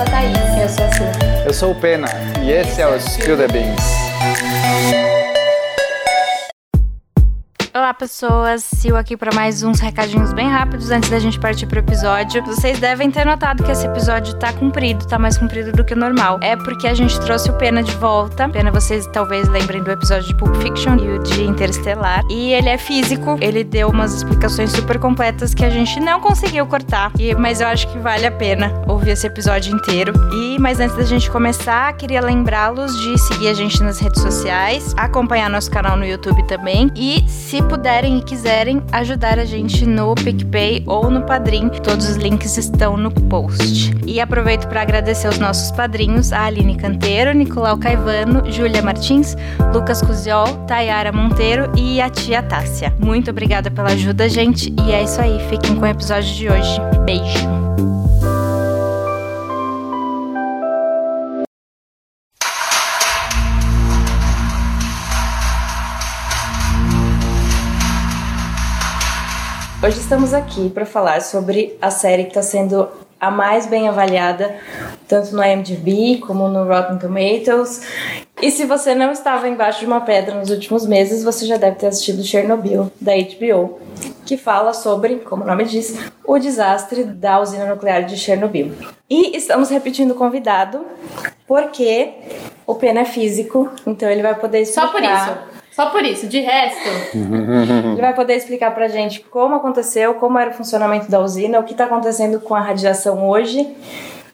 sou a Thaís. Eu sou a Sil. Eu sou o Pena e esse é o Spill the Beans. Olá, pessoas. Sil aqui para mais uns recadinhos bem rápidos antes da gente partir pro episódio. Vocês devem ter notado que esse episódio tá comprido, tá mais comprido do que o normal. É porque a gente trouxe o Pena de volta. Pena, vocês talvez lembrem do episódio de Pulp Fiction e o de Interestelar. E ele é físico, ele deu umas explicações super completas que a gente não conseguiu cortar. E, mas eu acho que vale a pena ouvir esse episódio inteiro. E mas antes da gente começar, queria lembrá-los de seguir a gente nas redes sociais, acompanhar nosso canal no YouTube também e se se puderem e quiserem ajudar a gente no PicPay ou no Padrim, todos os links estão no post. E aproveito para agradecer os nossos padrinhos, a Aline Canteiro, Nicolau Caivano, Júlia Martins, Lucas Cusiol, Tayara Monteiro e a tia Tássia. Muito obrigada pela ajuda, gente, e é isso aí. Fiquem com o episódio de hoje. Beijo! Hoje estamos aqui para falar sobre a série que está sendo a mais bem avaliada, tanto no IMDb como no Rotten Tomatoes. E se você não estava embaixo de uma pedra nos últimos meses, você já deve ter assistido Chernobyl, da HBO, que fala sobre, como o nome diz, o desastre da usina nuclear de Chernobyl. E estamos repetindo o convidado, porque o Pena é físico, então ele vai poder explicar... Só por isso. Só por isso, de resto. Ele vai poder explicar pra gente como aconteceu, como era o funcionamento da usina, o que tá acontecendo com a radiação hoje.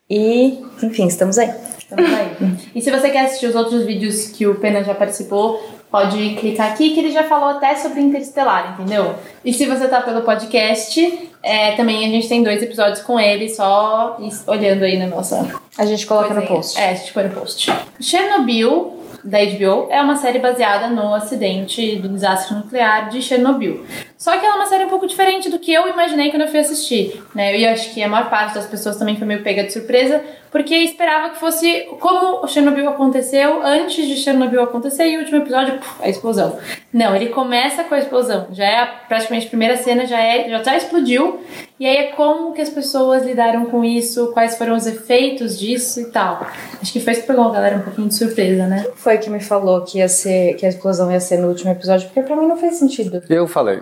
E, enfim, estamos aí. Estamos aí. e se você quer assistir os outros vídeos que o Pena já participou, pode clicar aqui que ele já falou até sobre Interestelar, entendeu? E se você tá pelo podcast, é, também a gente tem dois episódios com ele, só olhando aí na nossa. A gente coloca no post. É, a gente põe no post. Chernobyl da HBO é uma série baseada no acidente do desastre nuclear de Chernobyl. Só que ela é uma série um pouco diferente do que eu imaginei quando eu fui assistir, né? Eu acho que a maior parte das pessoas também foi meio pega de surpresa, porque esperava que fosse como o Chernobyl aconteceu antes de Chernobyl acontecer e o último episódio, puf, a explosão. Não, ele começa com a explosão. Já é praticamente a primeira cena, já é, já já explodiu. E aí é como que as pessoas lidaram com isso, quais foram os efeitos disso e tal. Acho que foi isso que pegou a galera um pouquinho de surpresa, né? Foi que me falou que ia ser que a explosão ia ser no último episódio, porque para mim não fez sentido. Eu falei.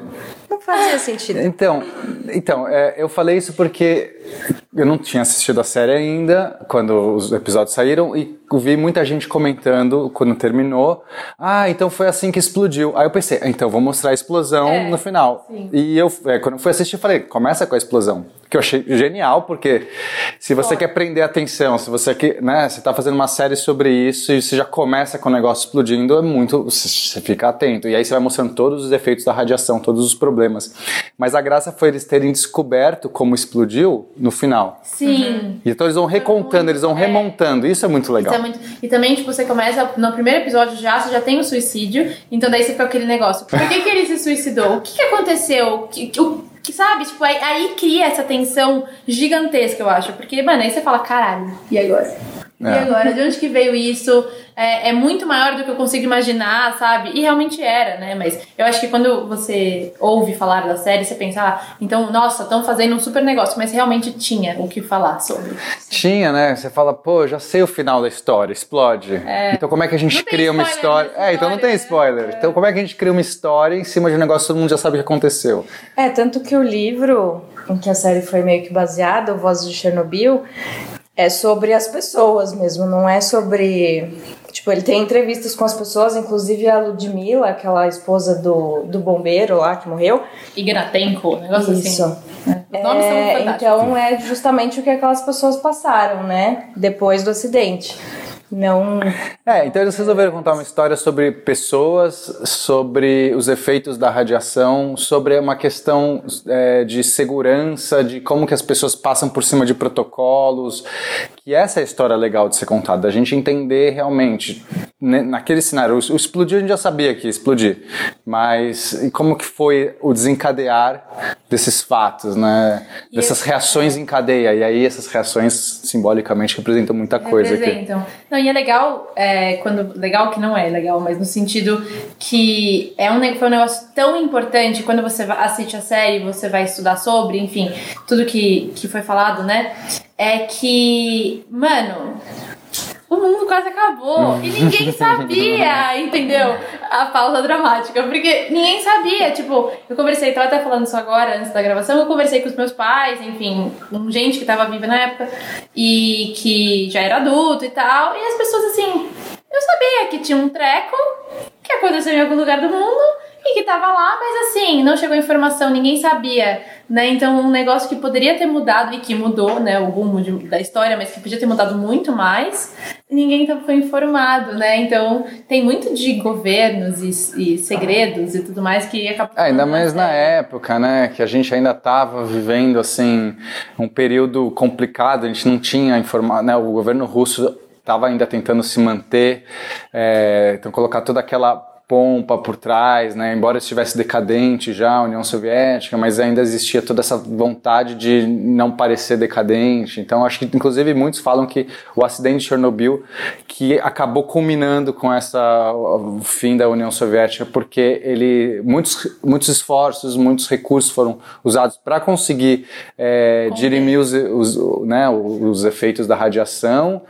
Não fazia sentido. Então, então é, eu falei isso porque eu não tinha assistido a série ainda quando os episódios saíram e vi muita gente comentando quando terminou. Ah, então foi assim que explodiu. Aí eu pensei, então vou mostrar a explosão É, no final. sim. E eu, é, quando eu fui assistir, eu falei, começa com a explosão. Que eu achei genial, porque se você quer prender a atenção, se você quer, né, você tá fazendo uma série sobre isso e você já começa com o negócio explodindo, é muito, você fica atento. E aí você vai mostrando todos os efeitos da radiação, todos os problemas. Mas a graça foi eles terem descoberto como explodiu no final. Sim. E então eles vão recontando, eles vão remontando. Isso é muito legal. Isso é muito- E também, tipo, você começa no primeiro episódio já, você já tem o suicídio, então daí você fica aquele negócio. Por que, que ele se suicidou? O que, que aconteceu? Que, que- o que sabe? Tipo, aí, aí cria essa tensão gigantesca, eu acho. Porque, mano, aí você fala, caralho, e agora? E É. agora? De onde que veio isso? É, é muito maior do que eu consigo imaginar, sabe? E realmente era, né? Mas eu acho que quando você ouve falar da série, você pensa, ah, então, nossa, estão fazendo um super negócio. Mas realmente tinha o que falar sobre. Tinha, né? Você fala, pô, já sei o final da história, explode. Então como é que a gente cria uma spoiler história? nessa É, então não tem história, né? spoiler. Então como é que a gente cria uma história em cima de um negócio que todo mundo já sabe o que aconteceu? É, tanto que o livro em que a série foi meio que baseada, o Vozes de Chernobyl, é sobre as pessoas mesmo, não é sobre. Tipo, ele tem entrevistas com as pessoas, inclusive a Ludmilla, aquela esposa do, do bombeiro lá que morreu. Ignatenko, um negócio Isso. assim. Os nomes são É, fantásticos. então é justamente o que aquelas pessoas passaram, né? Depois do acidente. Não. É, então eles resolveram contar uma história sobre pessoas, sobre os efeitos da radiação, sobre uma questão é, de segurança, de como que as pessoas passam por cima de protocolos, que essa é a história legal de ser contada, da gente entender realmente, né, naquele cenário, o, explodir a gente já sabia que ia explodir, mas e como que foi o desencadear desses fatos, né, dessas reações em cadeia, e aí essas reações simbolicamente representam muita coisa aqui. Não, e é legal, é, quando. Legal que não é legal, mas no sentido que é um, foi um negócio tão importante quando você assiste a série, você vai estudar sobre, enfim, tudo que, que foi falado, né? é que, mano, o mundo quase acabou. E ninguém sabia, entendeu? A pausa dramática. Porque ninguém sabia. Tipo, eu conversei, tava até falando isso agora, antes da gravação, eu conversei com os meus pais, enfim, com gente que tava viva na época e que já era adulto e tal. E as pessoas assim. Eu sabia que tinha um treco que aconteceu em algum lugar do mundo e que tava lá, mas assim, não chegou informação, ninguém sabia, né? Então, um negócio que poderia ter mudado e que mudou, né, o rumo de, da história, mas que podia ter mudado muito mais, ninguém foi informado, né? Então, tem muito de governos e, e segredos e tudo mais que acabou. É, ainda mais na época, né, que a gente ainda tava vivendo, assim, um período complicado, a gente não tinha informado, né, o governo russo estava ainda tentando se manter, é, então colocar toda aquela pompa por trás, né? Embora estivesse decadente já a União Soviética, mas ainda existia toda essa vontade de não parecer decadente. Então acho que inclusive muitos falam que o acidente de Chernobyl que acabou culminando com essa o fim da União Soviética, porque ele muitos muitos esforços, muitos recursos foram usados para conseguir é, dirimir os, os, né, os efeitos da radiação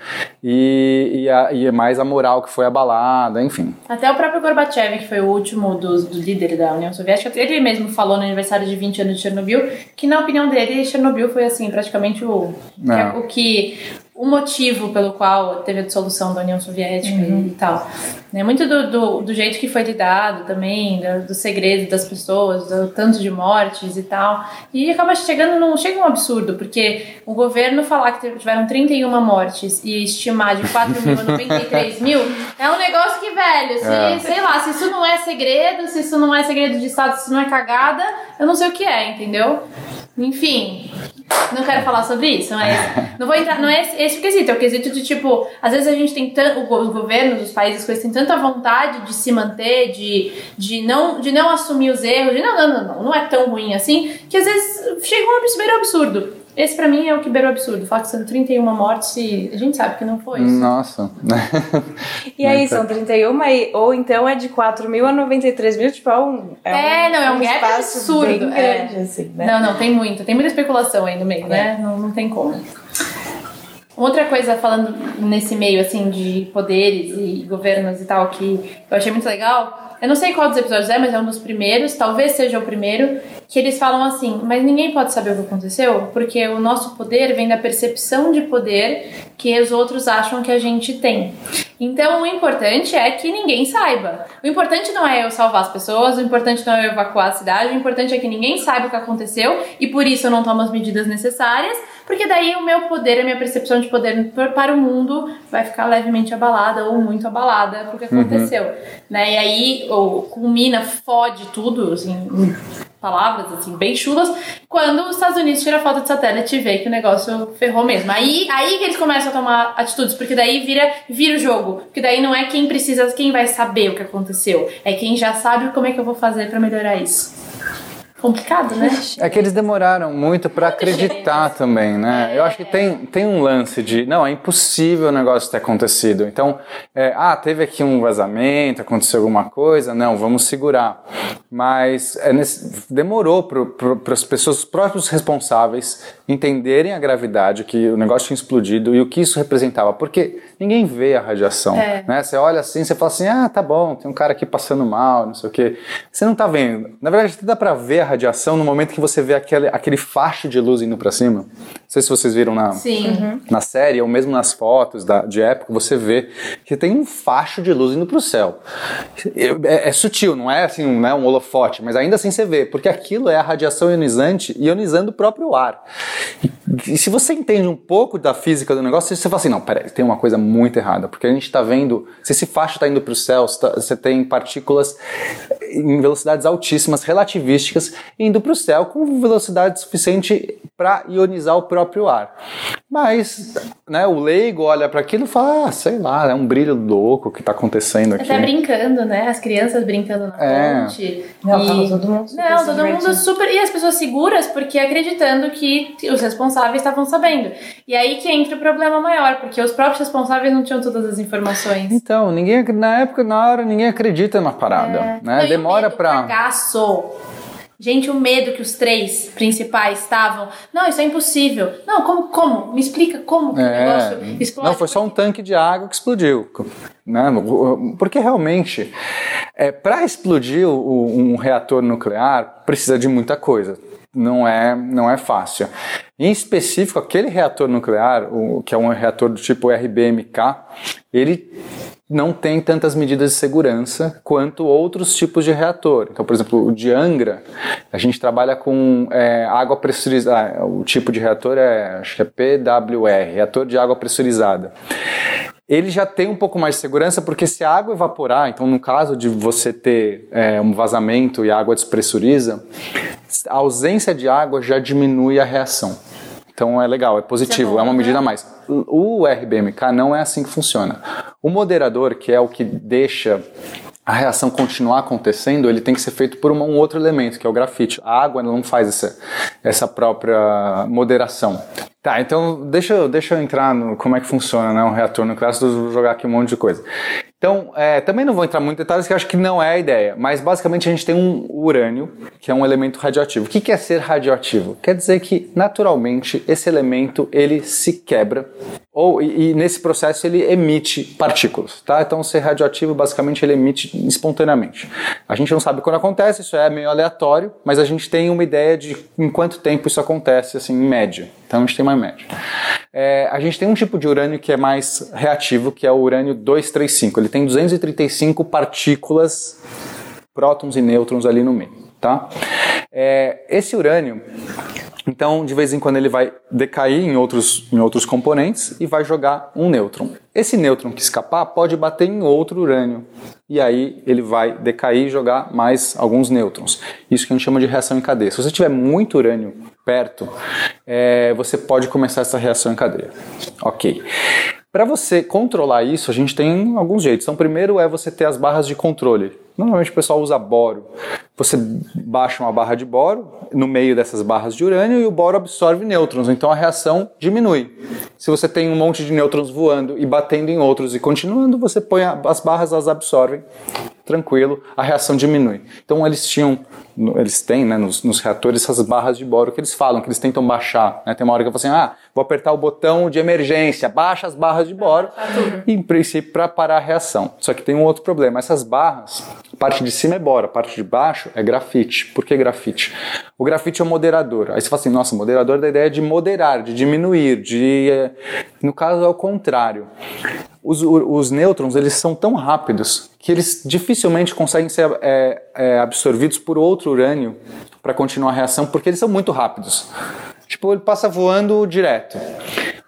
e, e, a, e mais a moral que foi abalada, enfim. Até o próprio Gorbachev Gorbachev, que foi o último dos, dos líderes da União Soviética, ele mesmo falou no aniversário de 20 anos de Chernobyl que, na opinião dele, Chernobyl foi assim, praticamente o, o que o motivo pelo qual teve a dissolução da União Soviética uhum. e tal. É muito do, do, do, jeito que foi lidado também, do, do segredo das pessoas, do tanto de mortes e tal. E acaba chegando num. Chega um absurdo, porque o governo falar que tiveram 31 mortes e estimar de 4 mil a 93 mil é um negócio que, velho, se, é. sei lá, se isso não é segredo, se isso não é segredo de Estado, se isso não é cagada, eu não sei o que é, entendeu? Enfim, não quero falar sobre isso, mas não vou entrar. Não é esse o quesito, é o quesito de tipo, às vezes a gente tem tanto. Os governos, os países, coisas têm tanta vontade de se manter, de, de, não, de não assumir os erros, de não, não, não, não, não é tão ruim assim, que às vezes chega um absurdo. Esse pra mim é o que beira o absurdo. Falar que são 31 mortes e a gente sabe que não foi. Isso. Nossa. e aí, são 31, ou então é de 4 mil a 93 mil, tipo, é um. É, é não, é um, um gap absurdo. Bem grande, é. assim, né? Não, não, tem muito. Tem muita especulação aí no meio, né? é. né? Não, não tem como. Outra coisa, falando nesse meio, assim, de poderes e governos e tal, que eu achei muito legal eu não sei qual dos episódios é, mas é um dos primeiros, talvez seja o primeiro, que eles falam assim: mas ninguém pode saber o que aconteceu, porque o nosso poder vem da percepção de poder que os outros acham que a gente tem. Então, o importante é que ninguém saiba. O importante não é eu salvar as pessoas, o importante não é eu evacuar a cidade, o importante é que ninguém saiba o que aconteceu e por isso eu não tomo as medidas necessárias, porque daí o meu poder, a minha percepção de poder para o mundo vai ficar levemente abalada ou muito abalada porque uhum. aconteceu, uhum. né? E aí ou, culmina, fode tudo, assim, palavras assim bem chulas, quando os Estados Unidos tiram foto de satélite e vê que o negócio ferrou mesmo. Aí, aí que eles começam a tomar atitudes, porque daí vira, vira o jogo. Porque daí não é quem precisa, quem vai saber o que aconteceu, é quem já sabe como é que eu vou fazer para melhorar isso complicado, né? É que eles demoraram muito para acreditar também, né? É. Eu acho que tem, tem um lance de, não, é impossível o negócio ter acontecido. Então, é, ah, teve aqui um vazamento, aconteceu alguma coisa, não, vamos segurar. Mas é nesse, demorou para as pessoas, os próprios responsáveis, entenderem a gravidade, que o negócio tinha explodido e o que isso representava. Porque ninguém vê a radiação, é. né? Você olha assim, você fala assim, ah, tá bom, tem um cara aqui passando mal, não sei o quê. Você não tá vendo. Na verdade, dá para ver a radiação no momento que você vê aquele, aquele facho de luz indo para cima. Não sei se vocês viram na, uhum. na série ou mesmo nas fotos da, de época, você vê que tem um facho de luz indo para o céu. É, é, sutil, não é assim né, um holofote, mas ainda assim você vê, porque aquilo é a radiação ionizante ionizando o próprio ar. E, e se você entende um pouco da física do negócio, você fala assim, não, peraí, tem uma coisa muito errada, porque a gente está vendo, se esse facho está indo para o céu, você tem partículas em velocidades altíssimas, relativísticas, indo para o céu com velocidade suficiente para ionizar o próprio ar. Mas né, o leigo olha para aquilo e fala, ah, sei lá, é um brilho louco que está acontecendo aqui. Até brincando, né? As crianças brincando na é. ponte. Não, e... todo mundo super Não, todo mundo super... E as pessoas seguras porque acreditando que os responsáveis estavam sabendo. E aí que entra o problema maior, porque os próprios responsáveis não tinham todas as informações. Então, ninguém, na época, na hora, ninguém acredita na parada. É. Né? Demora para Cagaço Gente, o medo que os três principais estavam. Não, isso é impossível. Não, como? Como? Me explica como que o É, não, foi só um tanque de água que explodiu. Né? Porque realmente, é, para explodir um reator nuclear, precisa de muita coisa. Não é, não é fácil. Em específico, aquele reator nuclear, o, que é um reator do tipo RBMK, ele não tem tantas medidas de segurança quanto outros tipos de reator. Então, por exemplo, o de Angra, a gente trabalha com é, água pressurizada. O tipo de reator é, acho que é PWR, reator de água pressurizada ele já tem um pouco mais de segurança, porque se a água evaporar, então no caso de você ter é, um vazamento e a água despressuriza, a ausência de água já diminui a reação. Então é legal, é positivo, bom, é uma né? medida a mais. O RBMK não é assim que funciona. O moderador, que é o que deixa a reação continuar acontecendo, ele tem que ser feito por um outro elemento, que é o grafite. A água não faz essa, essa própria moderação. Tá, então deixa, eu- deixa eu entrar no como é que funciona né, um reator nuclear, senão eu vou jogar aqui um monte de coisa. Então, é, também não vou entrar muito em detalhes, que acho que não é a ideia, mas basicamente a gente tem um urânio, que é um elemento radioativo. O que que é ser radioativo? Quer dizer que, naturalmente, esse elemento ele se quebra, ou, e, e nesse processo ele emite partículas, tá? Então, ser radioativo, basicamente, ele emite espontaneamente. A gente não sabe quando acontece, isso é meio aleatório, mas a gente tem uma ideia de em quanto tempo isso acontece, assim, em média. Então, a gente tem uma média. É, a gente tem um tipo de urânio que é mais reativo, que é o urânio 235. Ele tem 235 partículas, prótons e nêutrons ali no meio, tá? É, esse urânio, então, de vez em quando ele vai decair em outros, em outros componentes e vai jogar um nêutron. Esse nêutron que escapar pode bater em outro urânio e aí ele vai decair e jogar mais alguns nêutrons. Isso que a gente chama de reação em cadeia. Se você tiver muito urânio perto, é, você pode começar essa reação em cadeia. Ok. Para você controlar isso, a gente tem alguns jeitos. Então, primeiro é você ter as barras de controle. Normalmente o pessoal usa boro. Você baixa uma barra de boro no meio dessas barras de urânio e o boro absorve nêutrons, então a reação diminui. Se você tem um monte de nêutrons voando e batendo em outros e continuando, você põe as barras, elas absorvem, tranquilo, a reação diminui. Então eles tinham, eles têm né, nos, nos reatores essas barras de boro que eles falam, que eles tentam baixar. Né? Tem uma hora que eu falo assim, ah, vou apertar o botão de emergência, baixa as barras de boro, em princípio para parar a reação. Só que tem um outro problema, essas barras, a parte de cima é boro, a parte de baixo é grafite. Por que grafite? O grafite é o moderador. Aí você fala assim, nossa, moderador da ideia de moderar, de diminuir, de... eh, No caso é o contrário. Os, os nêutrons, eles são tão rápidos que eles dificilmente conseguem ser é, é, absorvidos por outro urânio para continuar a reação, porque eles são muito rápidos. Tipo, ele passa voando direto.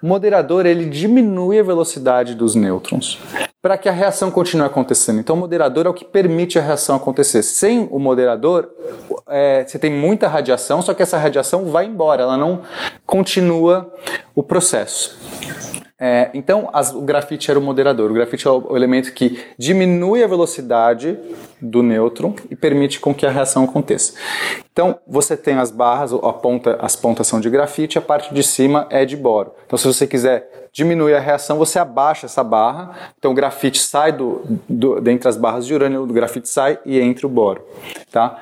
O moderador, ele diminui a velocidade dos nêutrons para que a reação continue acontecendo. Então, o moderador é o que permite a reação acontecer. Sem o moderador, é, você tem muita radiação, só que essa radiação vai embora, ela não continua o processo. É, então, as- o grafite era o moderador. O grafite é o, elemento que diminui a velocidade do nêutron e permite com que a reação aconteça. Então, você tem as barras, a ponta, as pontas são de grafite, a parte de cima é de boro. Então, se você quiser diminuir a reação, você abaixa essa barra. Então, o grafite sai do, do dentre as barras de urânio, o grafite sai e entra o boro. Tá?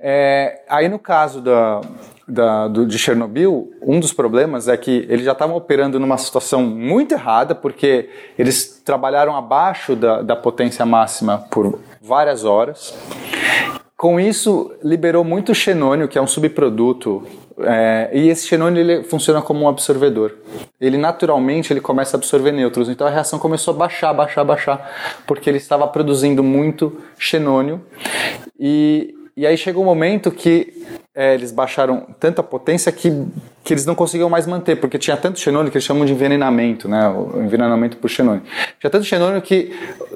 É, aí, no caso da, da- do- de Chernobyl, um dos problemas é que eles já estavam operando numa situação muito errada, porque eles trabalharam abaixo da, da potência máxima por várias horas. Com isso, liberou muito xenônio, que é um subproduto, é, e esse xenônio ele funciona como um absorvedor. Ele naturalmente ele começa a absorver nêutrons, então a reação começou a baixar, baixar, baixar, porque ele estava produzindo muito xenônio. E, e aí chegou um momento que é, eles baixaram tanta potência que, que eles não conseguiam mais manter, porque tinha tanto xenônio que eles chamam de envenenamento, né? O envenenamento por xenônio. Tinha tanto xenônio que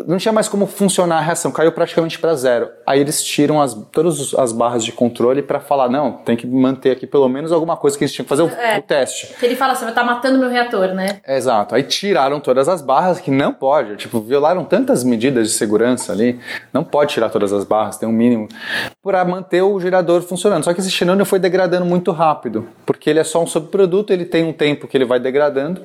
não tinha mais como funcionar a reação, caiu praticamente para zero. Aí eles tiram as, todas as barras de controle para falar: não, tem que manter aqui pelo menos alguma coisa que eles tinham que fazer o, É. o teste. Que ele fala assim, vai estar matando meu reator, né? Exato. Aí tiraram todas as barras, que não pode. Tipo, violaram tantas medidas de segurança ali. Não pode tirar todas as barras, tem um mínimo. Para manter o gerador funcionando. Só que xenônio foi degradando muito rápido. Porque ele é só um subproduto, ele tem um tempo que ele vai degradando.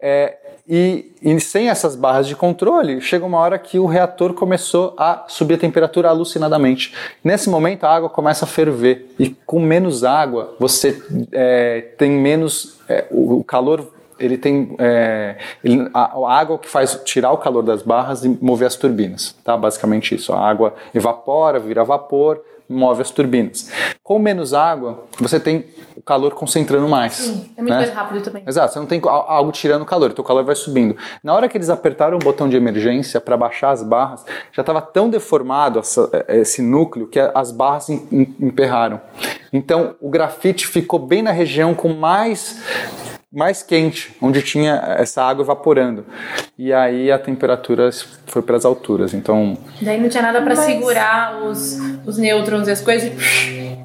É, E, e, sem essas barras de controle, chega uma hora que o reator começou a subir a temperatura alucinadamente. Nesse momento, a água começa a ferver. E com menos água, você é, tem menos. É, o calor ele tem é, ele, a, a, água que faz tirar o calor das barras e mover as turbinas, tá? Basicamente isso. A água evapora, vira vapor, move as turbinas. Com menos água, você tem o calor concentrando mais. Sim, é muito né? mais rápido também. Exato, você não tem algo tirando o calor, então o calor vai subindo. Na hora que eles apertaram o botão de emergência para baixar as barras, já estava tão deformado essa, esse núcleo que as barras emperraram. Então o grafite ficou bem na região com mais mais quente, onde tinha essa água evaporando. E aí a temperatura foi para as alturas. Então. Daí não tinha nada para mas... segurar os, os nêutrons e as coisas.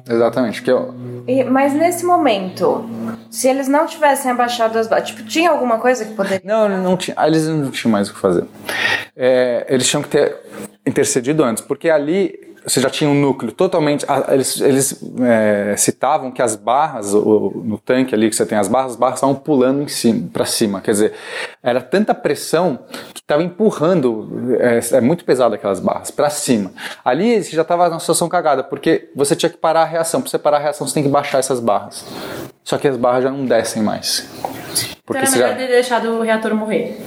Exatamente. Que eu... E, mas nesse momento, se eles não tivessem abaixado as barras, tipo, tinha alguma coisa que poderia. Não, não tinha. Eles não tinham mais o que fazer. É, eles tinham que ter intercedido antes, porque ali você já tinha um núcleo totalmente. Eles, eles é, citavam que as barras, o, no tanque ali que você tem as barras, as barras estavam pulando para cima. Quer dizer, era tanta pressão que estava empurrando. É, é, muito pesado aquelas barras, para cima. Ali você já estava numa situação cagada, porque você tinha que parar a reação. Para você parar a reação, você tem que baixar essas barras. Só que as barras já não descem mais. Porque então era melhor já... ter deixado o reator morrer.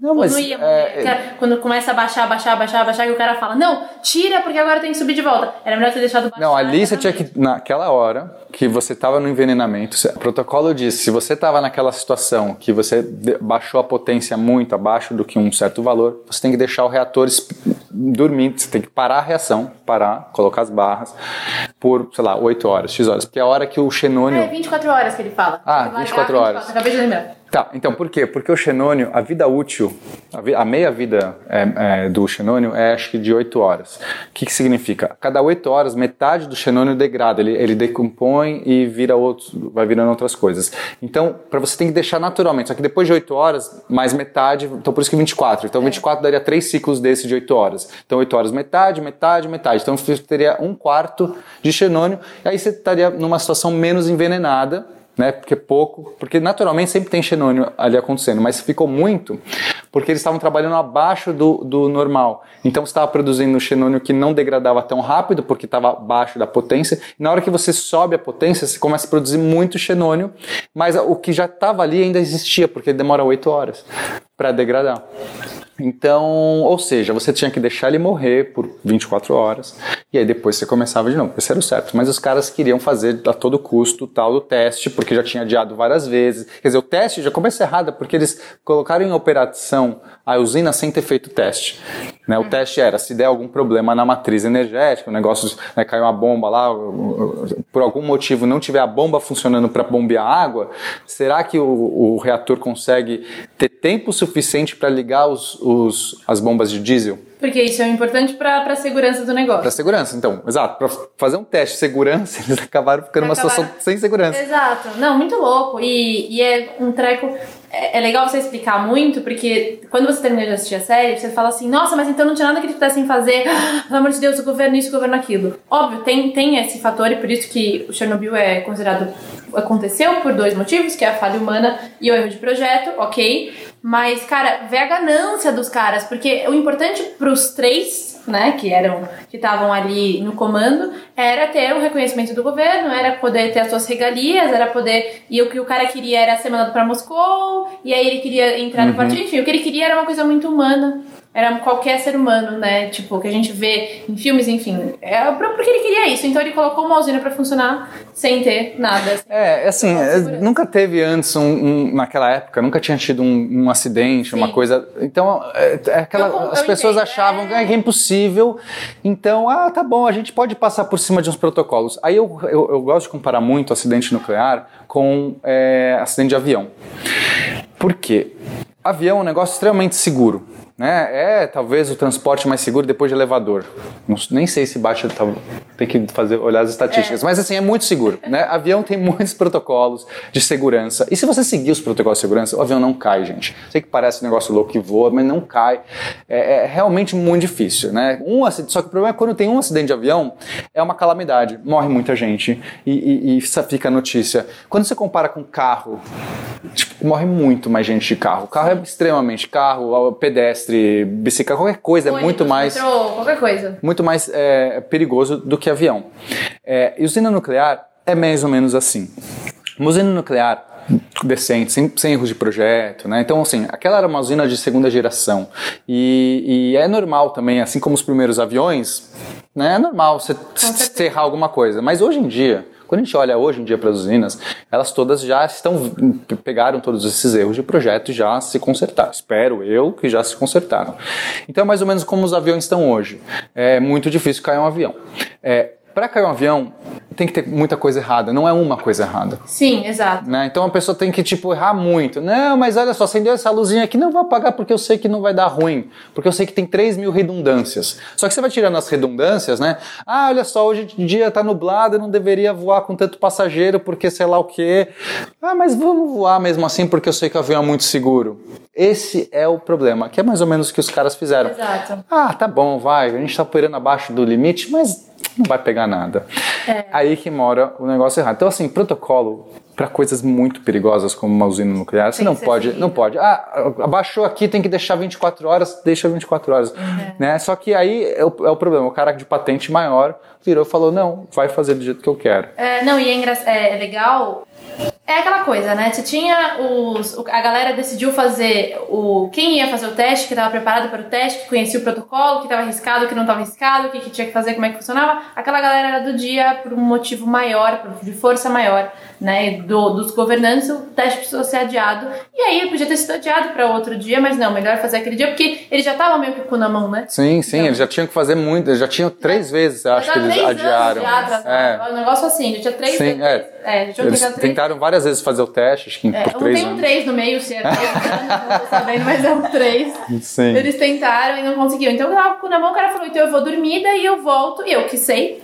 Não, mas. Não ia, é, quando começa a baixar, baixar, baixar, baixar, e o cara fala: Não, tira porque agora tem que subir de volta. Era melhor ter deixado baixar. Não, ali você tinha que. Naquela hora que você estava no envenenamento, o protocolo diz: se você estava naquela situação que você baixou a potência muito abaixo do que um certo valor, você tem que deixar o reator dormir, você tem que parar a reação, parar, colocar as barras por, sei lá, 8 horas, X horas. Porque é a hora que o xenônio. É 24 horas que ele fala. Ah, 24 horas. Acabei de lembrar. Tá, então por quê? Porque o xenônio, a vida útil, a, vi, a meia vida é, é, do xenônio é acho que de 8 horas. O que, que significa? Cada 8 horas, metade do xenônio degrada, ele, ele decompõe e vira outros, vai virando outras coisas. Então, para você tem que deixar naturalmente, só que depois de 8 horas, mais metade, então por isso que 24. Então 24 daria 3 ciclos desses de 8 horas. Então 8 horas metade, metade, metade. Então você teria um quarto de xenônio, e aí você estaria numa situação menos envenenada, né? Porque pouco, porque naturalmente sempre tem xenônio ali acontecendo, mas ficou muito porque eles estavam trabalhando abaixo do, do normal. Então estava produzindo um xenônio que não degradava tão rápido porque estava abaixo da potência. E na hora que você sobe a potência, você começa a produzir muito xenônio, mas o que já estava ali ainda existia porque demora 8 horas para degradar. Então, ou seja, você tinha que deixar ele morrer por 24 horas e aí depois você começava de novo. Esse era o certo. Mas os caras queriam fazer a todo custo tal do teste, porque já tinha adiado várias vezes. Quer dizer, o teste já começa errado porque eles colocaram em operação a usina sem ter feito o teste. Né? O teste era se der algum problema na matriz energética, o negócio né, caiu uma bomba lá, por algum motivo não tiver a bomba funcionando para bombear água, será que o, o, reator consegue ter tempo suficiente para ligar os, os, as bombas de diesel? Porque isso é importante para a segurança do negócio. Para segurança, então, exato. Para fazer um teste de segurança, eles acabaram ficando numa situação sem segurança. Exato. Não, muito louco. E, e é um treco. É, é, legal você explicar muito, porque quando você termina de assistir a série, você fala assim: nossa, mas então não tinha nada que eles pudessem fazer. pelo amor de Deus, o governo isso, o governo aquilo. Óbvio, tem, tem esse fator e por isso que o Chernobyl é considerado. Aconteceu por dois motivos, que é a falha humana e o erro de projeto, ok. Mas, cara, vê a ganância dos caras, porque o importante pros três, né, que eram, que estavam ali no comando, era ter o reconhecimento do governo, era poder ter as suas regalias, era poder. E o que o cara queria era ser mandado pra Moscou, e aí ele queria entrar uhum. no partido, enfim, o que ele queria era uma coisa muito humana era qualquer ser humano, né? Tipo, que a gente vê em filmes, enfim. É porque ele queria isso. Então ele colocou uma usina para funcionar sem ter nada. Sem é, assim, é, nunca teve antes, um, um, naquela época, nunca tinha tido um, um acidente, Sim. uma coisa. Então, é, é aquela, eu, as pessoas entendo. achavam é... que é impossível. Então, ah, tá bom, a gente pode passar por cima de uns protocolos. Aí eu, eu, eu gosto de comparar muito acidente nuclear com é, acidente de avião. Por quê? Avião é um negócio extremamente seguro né? É talvez o transporte mais seguro depois de elevador. Não- nem sei se bate, tá- tem que fazer olhar as estatísticas, mas assim é muito seguro, né? Avião tem muitos protocolos de segurança. E se você seguir os protocolos de segurança, o avião não cai, gente. Sei que parece um negócio louco que voa, mas não cai. É, é realmente muito difícil, né? Um acidente, só que o problema é quando tem um acidente de avião, é uma calamidade. Morre muita gente e, e, e isso fica a notícia. Quando você compara com carro, tipo, morre muito mais gente de carro. O carro é extremamente carro, pedestre, bicicleta, qualquer coisa é muito mais metrô, qualquer coisa. muito mais é, perigoso do que avião. É, e usina nuclear é mais ou menos assim. Uma usina nuclear decente, sem, sem erros de projeto, né? Então, assim, aquela era uma usina de segunda geração. E, e é normal também, assim como os primeiros aviões, né? É normal você errar alguma coisa. Mas hoje em dia, quando a gente olha hoje em dia para as usinas, elas todas já estão pegaram todos esses erros de projeto e já se consertaram. Espero eu que já se consertaram. Então é mais ou menos como os aviões estão hoje. É muito difícil cair um avião. É, para cair um avião tem que ter muita coisa errada. Não é uma coisa errada. Sim, exato. Né? Então a pessoa tem que tipo errar muito. Não, mas olha só, acendeu essa luzinha aqui, não vou apagar porque eu sei que não vai dar ruim, porque eu sei que tem 3 mil redundâncias. Só que você vai tirando as redundâncias, né? Ah, olha só, hoje o dia tá nublado, eu não deveria voar com tanto passageiro porque sei lá o quê. Ah, mas vamos voar mesmo assim porque eu sei que o avião é muito seguro. Esse é o problema, que é mais ou menos o que os caras fizeram. Exato. Ah, tá bom, vai, a gente tá operando abaixo do limite, mas não vai pegar nada. É. Aí que mora o negócio errado. Então, assim, protocolo para coisas muito perigosas como uma usina nuclear, você não pode, seguido. não pode. Ah, abaixou aqui, tem que deixar 24 horas, deixa 24 horas, Uhum. né? Só que aí é o, é o problema, o cara de patente maior virou e falou, não, vai fazer do jeito que eu quero. É, não, e é, é- é legal. É aquela coisa, né? Você tinha os. A galera decidiu fazer o. Quem ia fazer o teste, que estava preparado para o teste, que conhecia o protocolo, que estava arriscado, que não estava arriscado, o que, que tinha que fazer, como é que funcionava. Aquela galera era do dia por um motivo maior, por- de força maior, né? Do, dos governantes, o teste precisou ser adiado. E aí podia ter sido adiado para outro dia, mas não, melhor fazer aquele dia, porque ele já tava meio que com na mão, né? Sim, sim, Então- eles já tinham que fazer muito, eles já tinham três vezes, eu acho que eles adiaram. Anos já atrasado. É. Um negócio assim, já tinha três Sim, vezes. é. É, Eles três tentaram várias vezes fazer o teste, acho que É, por três tem um. 3 no meio, se é 3 anos, não tô sabendo, mas é um 3. Sim. Eles tentaram e não conseguiram. Então eu tava com o na mão, o cara falou, então eu vou dormir, daí eu volto, e eu que sei.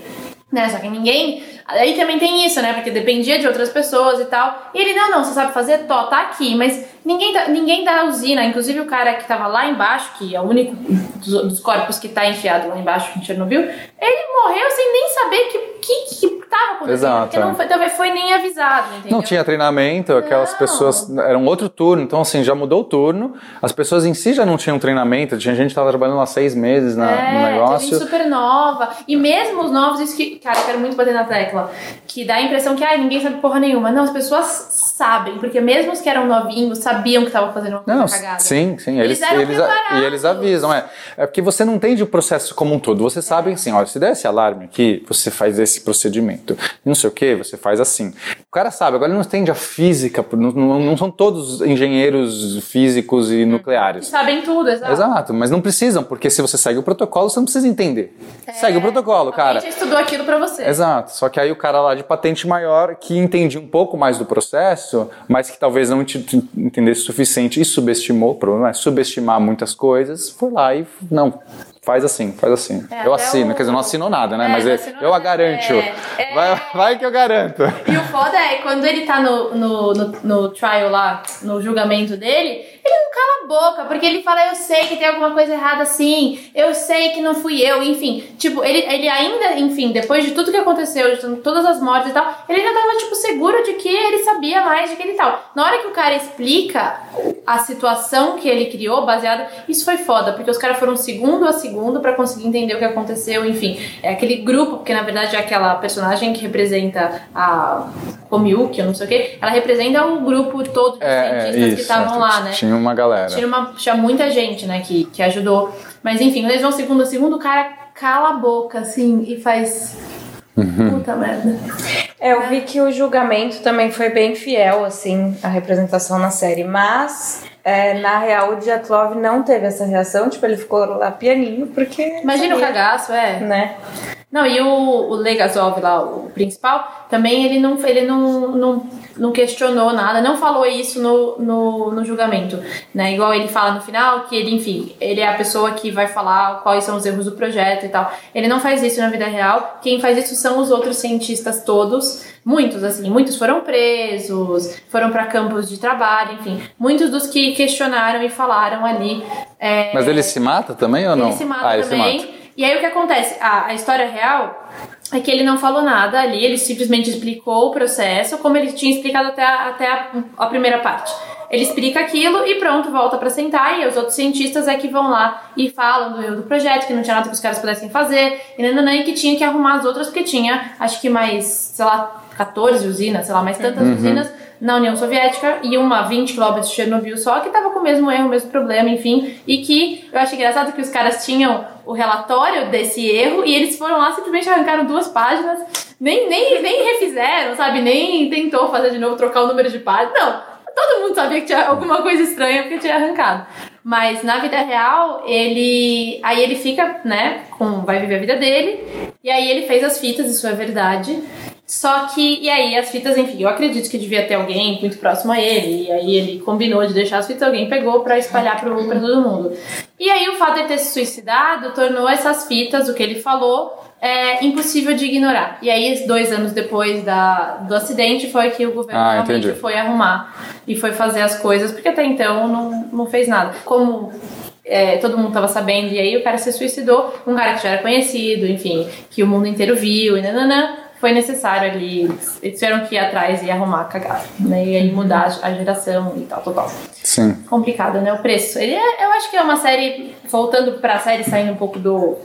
Né, só que ninguém. Aí também tem isso, né? Porque dependia de outras pessoas e tal. E ele, não, não, você sabe fazer? Tó, tá aqui. Mas ninguém da, ninguém da usina, inclusive o cara que tava lá embaixo, que é o único dos, dos corpos que tá enfiado lá embaixo em Chernobyl, ele morreu sem nem saber que que, que tava acontecendo. Exato, Porque não é. foi, talvez foi nem avisado, entendeu? Não tinha treinamento, aquelas Não. pessoas. Era um outro turno, então assim, já mudou o turno. As pessoas em si já não tinham treinamento, tinha gente que estava trabalhando há seis meses na- É, no negócio. gente super nova. E mesmo os novos, isso que, cara, eu quero muito bater na tecla. Que dá a impressão que, ai, ninguém sabe porra nenhuma. Não, as pessoas sabem, porque mesmo os que eram novinhos sabiam que estavam fazendo uma coisa Não, cagada. sim, sim. Eles Eles, eles, e eles avisam, é. É porque você não entende o processo como um todo. Você sabe assim, olha, se der esse alarme aqui, você faz esse procedimento. E não sei o que, você faz assim. O cara sabe, agora ele não entende a física, não, não, não são todos engenheiros físicos e Que nucleares. sabem tudo, exato. Exato, mas não precisam, porque se você segue o protocolo, você não precisa entender. Segue o protocolo, cara. A gente estudou aquilo pra você. Exato, só que aí o cara lá de patente maior que entendia um pouco mais do processo, mas que talvez não ent- entendesse o suficiente e subestimou, o problema é subestimar muitas coisas, foi lá e não, faz assim, faz assim. É, eu assino, o- quer dizer, não assinou nada, né? É, mas não eu, eu a garanto. É, é. Vai, vai que eu garanto. E o foda é, quando ele tá no, no, no, no trial lá, no julgamento dele, ele não cala a boca, porque ele fala, eu sei que tem alguma coisa errada sim, eu sei que não fui eu, enfim. Tipo, ele, ele ainda, enfim, depois de tudo que aconteceu, de todas as mortes e tal, ele ainda tava, tipo, seguro de que ele sabia mais de que ele tal. Na hora que o cara explica a situação que ele criou, baseada, isso foi foda, porque os caras foram segundo a segundo pra conseguir entender o que aconteceu, enfim. É aquele grupo, porque na verdade é aquela personagem que representa a Komiuki, eu não sei o que, ela representa o grupo todo de É, é, cientistas que isso. estavam lá, né? Tinha uma galera. Tinha, uma, tinha muita gente, né, que, que ajudou. Mas enfim, eles vão segundo a segundo, o cara cala a boca, assim, e faz. Uhum. Puta merda. É, eu vi que o julgamento também foi bem fiel, assim, à representação na série, mas é, na real o Dyatlov não teve essa reação, tipo, ele ficou lá pianinho, porque. Imagina o sabia, cagaço, é. Né? Não, e o, o Legasov lá, o principal, também ele não, ele não, não, não questionou nada, não falou isso no, no, no julgamento, né? Igual ele fala no final, que ele, enfim, ele é a pessoa que vai falar quais são os erros do projeto e tal. Ele não faz isso na vida real, quem faz isso são os outros cientistas todos, muitos, assim, muitos foram presos, foram para campos de trabalho, enfim, muitos dos que questionaram e falaram ali. É, Mas ele se mata também ou não? Ele se mata ah, também. E aí o que acontece? A, a história real é que ele não falou nada ali, ele simplesmente explicou o processo como ele tinha explicado até a, até a, a primeira parte. Ele explica aquilo e pronto, volta para sentar e os outros cientistas é que vão lá e falam do do projeto, que não tinha nada que os caras pudessem fazer, e, nananã, e que tinha que arrumar as outras, porque tinha, acho que mais, sei lá, 14 usinas, sei lá, mais tantas usinas na União Soviética e uma a 20 quilômetros de Chernobyl só, que tava com o mesmo erro, o mesmo problema, enfim. E que eu acho engraçado que os caras tinham o relatório desse erro e eles foram lá, simplesmente arrancaram duas páginas, nem, nem, nem refizeram, sabe? Nem tentou fazer de novo, trocar o número de páginas. Não, todo mundo sabia que tinha alguma coisa estranha porque tinha arrancado. Mas na vida real, ele. Aí ele fica, né, com. Vai viver a vida dele. E aí ele fez as fitas, isso é verdade. Só que, e aí as fitas, enfim, eu acredito que devia ter alguém muito próximo a ele. E aí ele combinou de deixar as fitas, alguém pegou pra espalhar pro, pra todo mundo. E aí o fato de ele ter se suicidado tornou essas fitas, o que ele falou, é impossível de ignorar. E aí, dois anos depois da, do acidente, foi que o governo Ah, realmente entendi. foi arrumar e foi fazer as coisas, porque até então não, não fez nada. Como é, todo mundo tava sabendo, e aí o cara se suicidou, um cara que já era conhecido, enfim, que o mundo inteiro viu, e nananã, foi necessário ali, eles tiveram que ir atrás e arrumar a cagada, né? E aí mudar a geração e tal, total Sim. complicado, né? O preço. Ele é, eu acho que é uma série, voltando pra série, saindo um pouco do,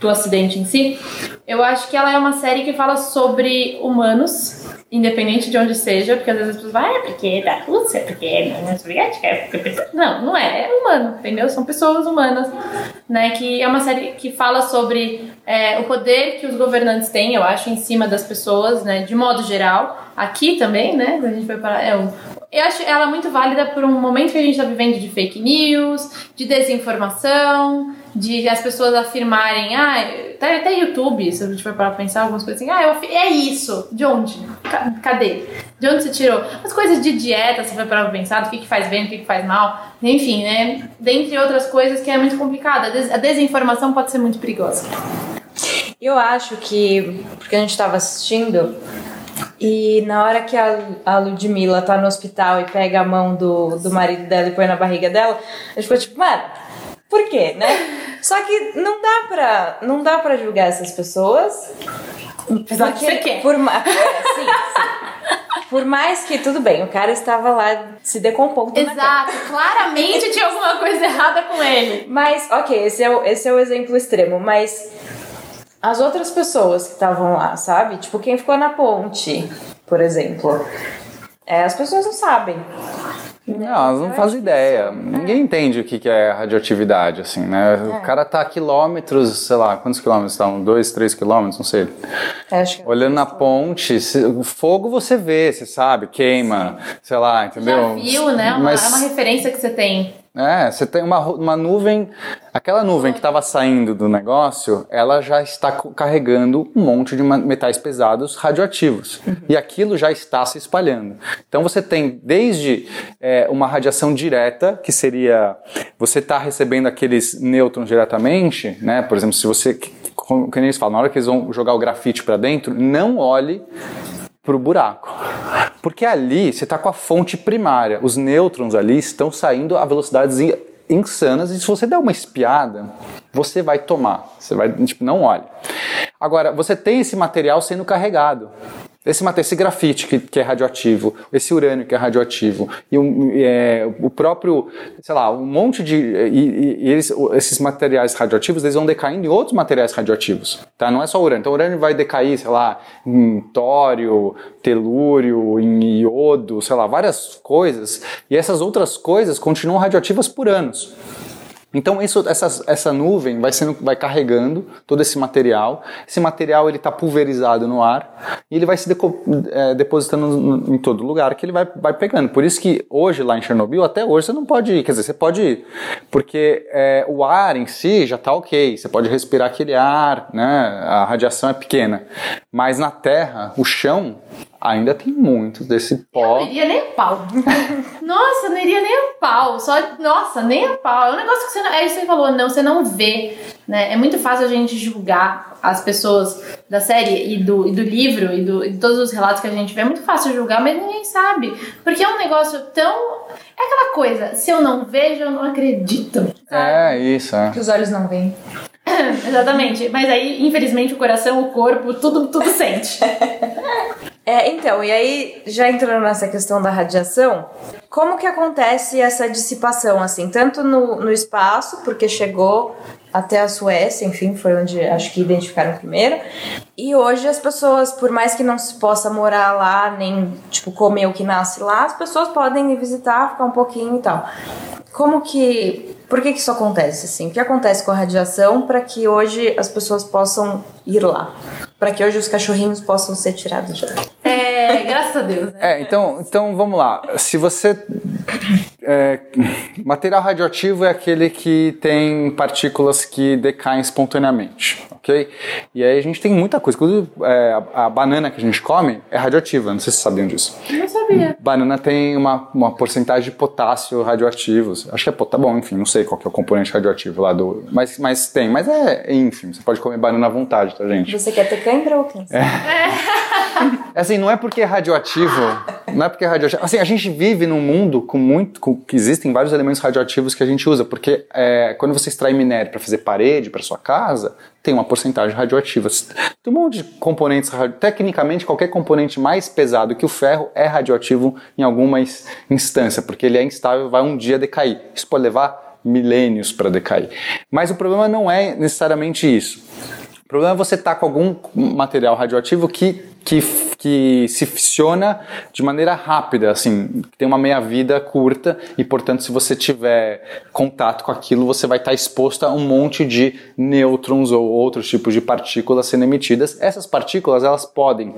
do acidente em si, eu acho que ela é uma série que fala sobre humanos, independente de onde seja, porque às vezes as pessoas falam, ah, é porque é da Rússia, porque é da União Soviética, é porque... Não, não é, é humano, entendeu? São pessoas humanas, né? Que é uma série que fala sobre é, o poder que os governantes têm, eu acho, em cima das pessoas, né? De modo geral. Aqui também, né? A gente vai para é um, eu acho ela muito válida por um momento que a gente está vivendo de fake news, de desinformação, de as pessoas afirmarem, ah, até, até YouTube, se a gente for parar pra pensar algumas coisas assim, ah, é isso, de onde? Ca- Cadê? De onde você tirou? As coisas de dieta, se for parar pra pensar, do que, que faz bem, do que, que faz mal, enfim, né? Dentre outras coisas que é muito complicada. A des- A desinformação pode ser muito perigosa. Eu acho que, porque a gente tava assistindo, e na hora que a, a Ludmilla tá no hospital e pega a mão do, do marido dela e põe na barriga dela, a gente ficou tipo, mano, por quê, né? Só que não dá pra, não dá pra julgar essas pessoas. Apesar que você quer. Por, é, sim, sim. Por mais que, tudo bem, o cara estava lá se decompondo. Exato, claramente tinha alguma coisa errada com ele. Mas, ok, esse é, o, esse é o exemplo extremo, mas as outras pessoas que estavam lá, sabe? Tipo, quem ficou na ponte, por exemplo. É, as pessoas não sabem. Não, elas não fazem ideia. Ninguém entende o que é radioatividade, assim, né? O cara tá a quilômetros, sei lá, quantos quilômetros estavam? Dois, três quilômetros, não sei. É, Acho que Olhando na ponte, se- o fogo você vê, você sabe, queima, sei lá, entendeu? Já viu, né? Uma, Mas, É uma referência que você tem. É, você tem uma, uma nuvem, aquela nuvem que estava saindo do negócio, ela já está carregando um monte de metais pesados radioativos. E aquilo já está se espalhando. Então você tem desde é, uma radiação direta, que seria você está recebendo aqueles nêutrons diretamente, né? Por exemplo, se você, como eles falam, na hora que eles vão jogar o grafite para dentro, não olhe pro buraco. Porque ali você está com a fonte primária. Os nêutrons ali estão saindo a velocidades in- insanas e se você der uma espiada, você vai tomar. Você vai, tipo, não olhe. Agora, você tem esse material sendo carregado. Esse, mate- esse grafite que, que é radioativo, esse urânio que é radioativo, e, e, é, o próprio, sei lá, um monte de. E, e- eles- esses materiais radioativos eles vão decaindo em outros materiais radioativos. Tá? Não é só urânio. Então, urânio vai decair, sei lá, em tório, telúrio, em iodo, sei lá, várias coisas. E essas outras coisas continuam radioativas por anos. Então isso, essa, essa nuvem vai sendo, vai carregando todo esse material. Esse material ele está pulverizado no ar e ele vai se deco, é, depositando em todo lugar que ele vai, vai pegando. Por isso que hoje lá em Chernobyl, até hoje você não pode ir. Quer dizer, você pode ir, porque é, o ar em si já está ok. Você pode respirar aquele ar, né? A radiação é pequena. Mas na Terra, o chão ainda tem muito desse pó. Eu não iria nem a pau. nossa, não iria nem a pau. Só, nossa, nem a pau. É um negócio que você não. É isso que você falou, não, você não vê. Né? É muito fácil a gente julgar as pessoas da série e do, e do livro e, do, e de todos os relatos que a gente vê. É muito fácil julgar, mas ninguém sabe. Porque é um negócio tão. É aquela coisa, se eu não vejo, eu não acredito. Sabe? É, isso. É. Que os olhos não veem. Exatamente. Mas aí, infelizmente, o coração, o corpo, tudo, tudo sente. É, então, e aí, já entrando nessa questão da radiação, como que acontece essa dissipação, assim, tanto no, no espaço, porque chegou até a Suécia, enfim, foi onde acho que identificaram primeiro, e hoje as pessoas, por mais que não se possa morar lá, nem, tipo, comer o que nasce lá, as pessoas podem ir visitar, ficar um pouquinho e tal. Como que por que, que isso acontece assim? O que acontece com a radiação para que hoje as pessoas possam ir lá? Para que hoje os cachorrinhos possam ser tirados de lá? É, graças a Deus. Né? É, então, então vamos lá. Se você. É, material radioativo é aquele que tem partículas que decaem espontaneamente, ok? E aí a gente tem muita coisa. Inclusive, é, a, a, banana que a gente come é radioativa, não sei se vocês sabiam disso. Não sabia. Banana tem uma, uma porcentagem de potássio radioativo. Acho que é potássio, tá bom, enfim, não sei qual que é o componente radioativo lá do. Mas, mas tem, mas é, ínfimo. Você pode comer banana à vontade, tá, gente? Você quer ter cãibra ou câncer? É. assim, não é porque é radioativo, não é porque é radioativo. Assim, a gente vive num mundo com muito, com, que existem vários elementos radioativos que a gente usa, porque é, quando você extrai minério para fazer parede para sua casa, tem uma porcentagem radioativa. Tem um monte de componentes, tecnicamente qualquer componente mais pesado que o ferro é radioativo em alguma instância, porque ele é instável, vai um dia decair. Isso pode levar milênios para decair. Mas o problema não é necessariamente isso. O problema é você estar tá com algum material radioativo que, que, que se fissiona de maneira rápida, assim, tem uma meia-vida curta e, portanto, se você tiver contato com aquilo, você vai estar exposto a um monte de nêutrons ou outros tipos de partículas sendo emitidas. Essas partículas, elas podem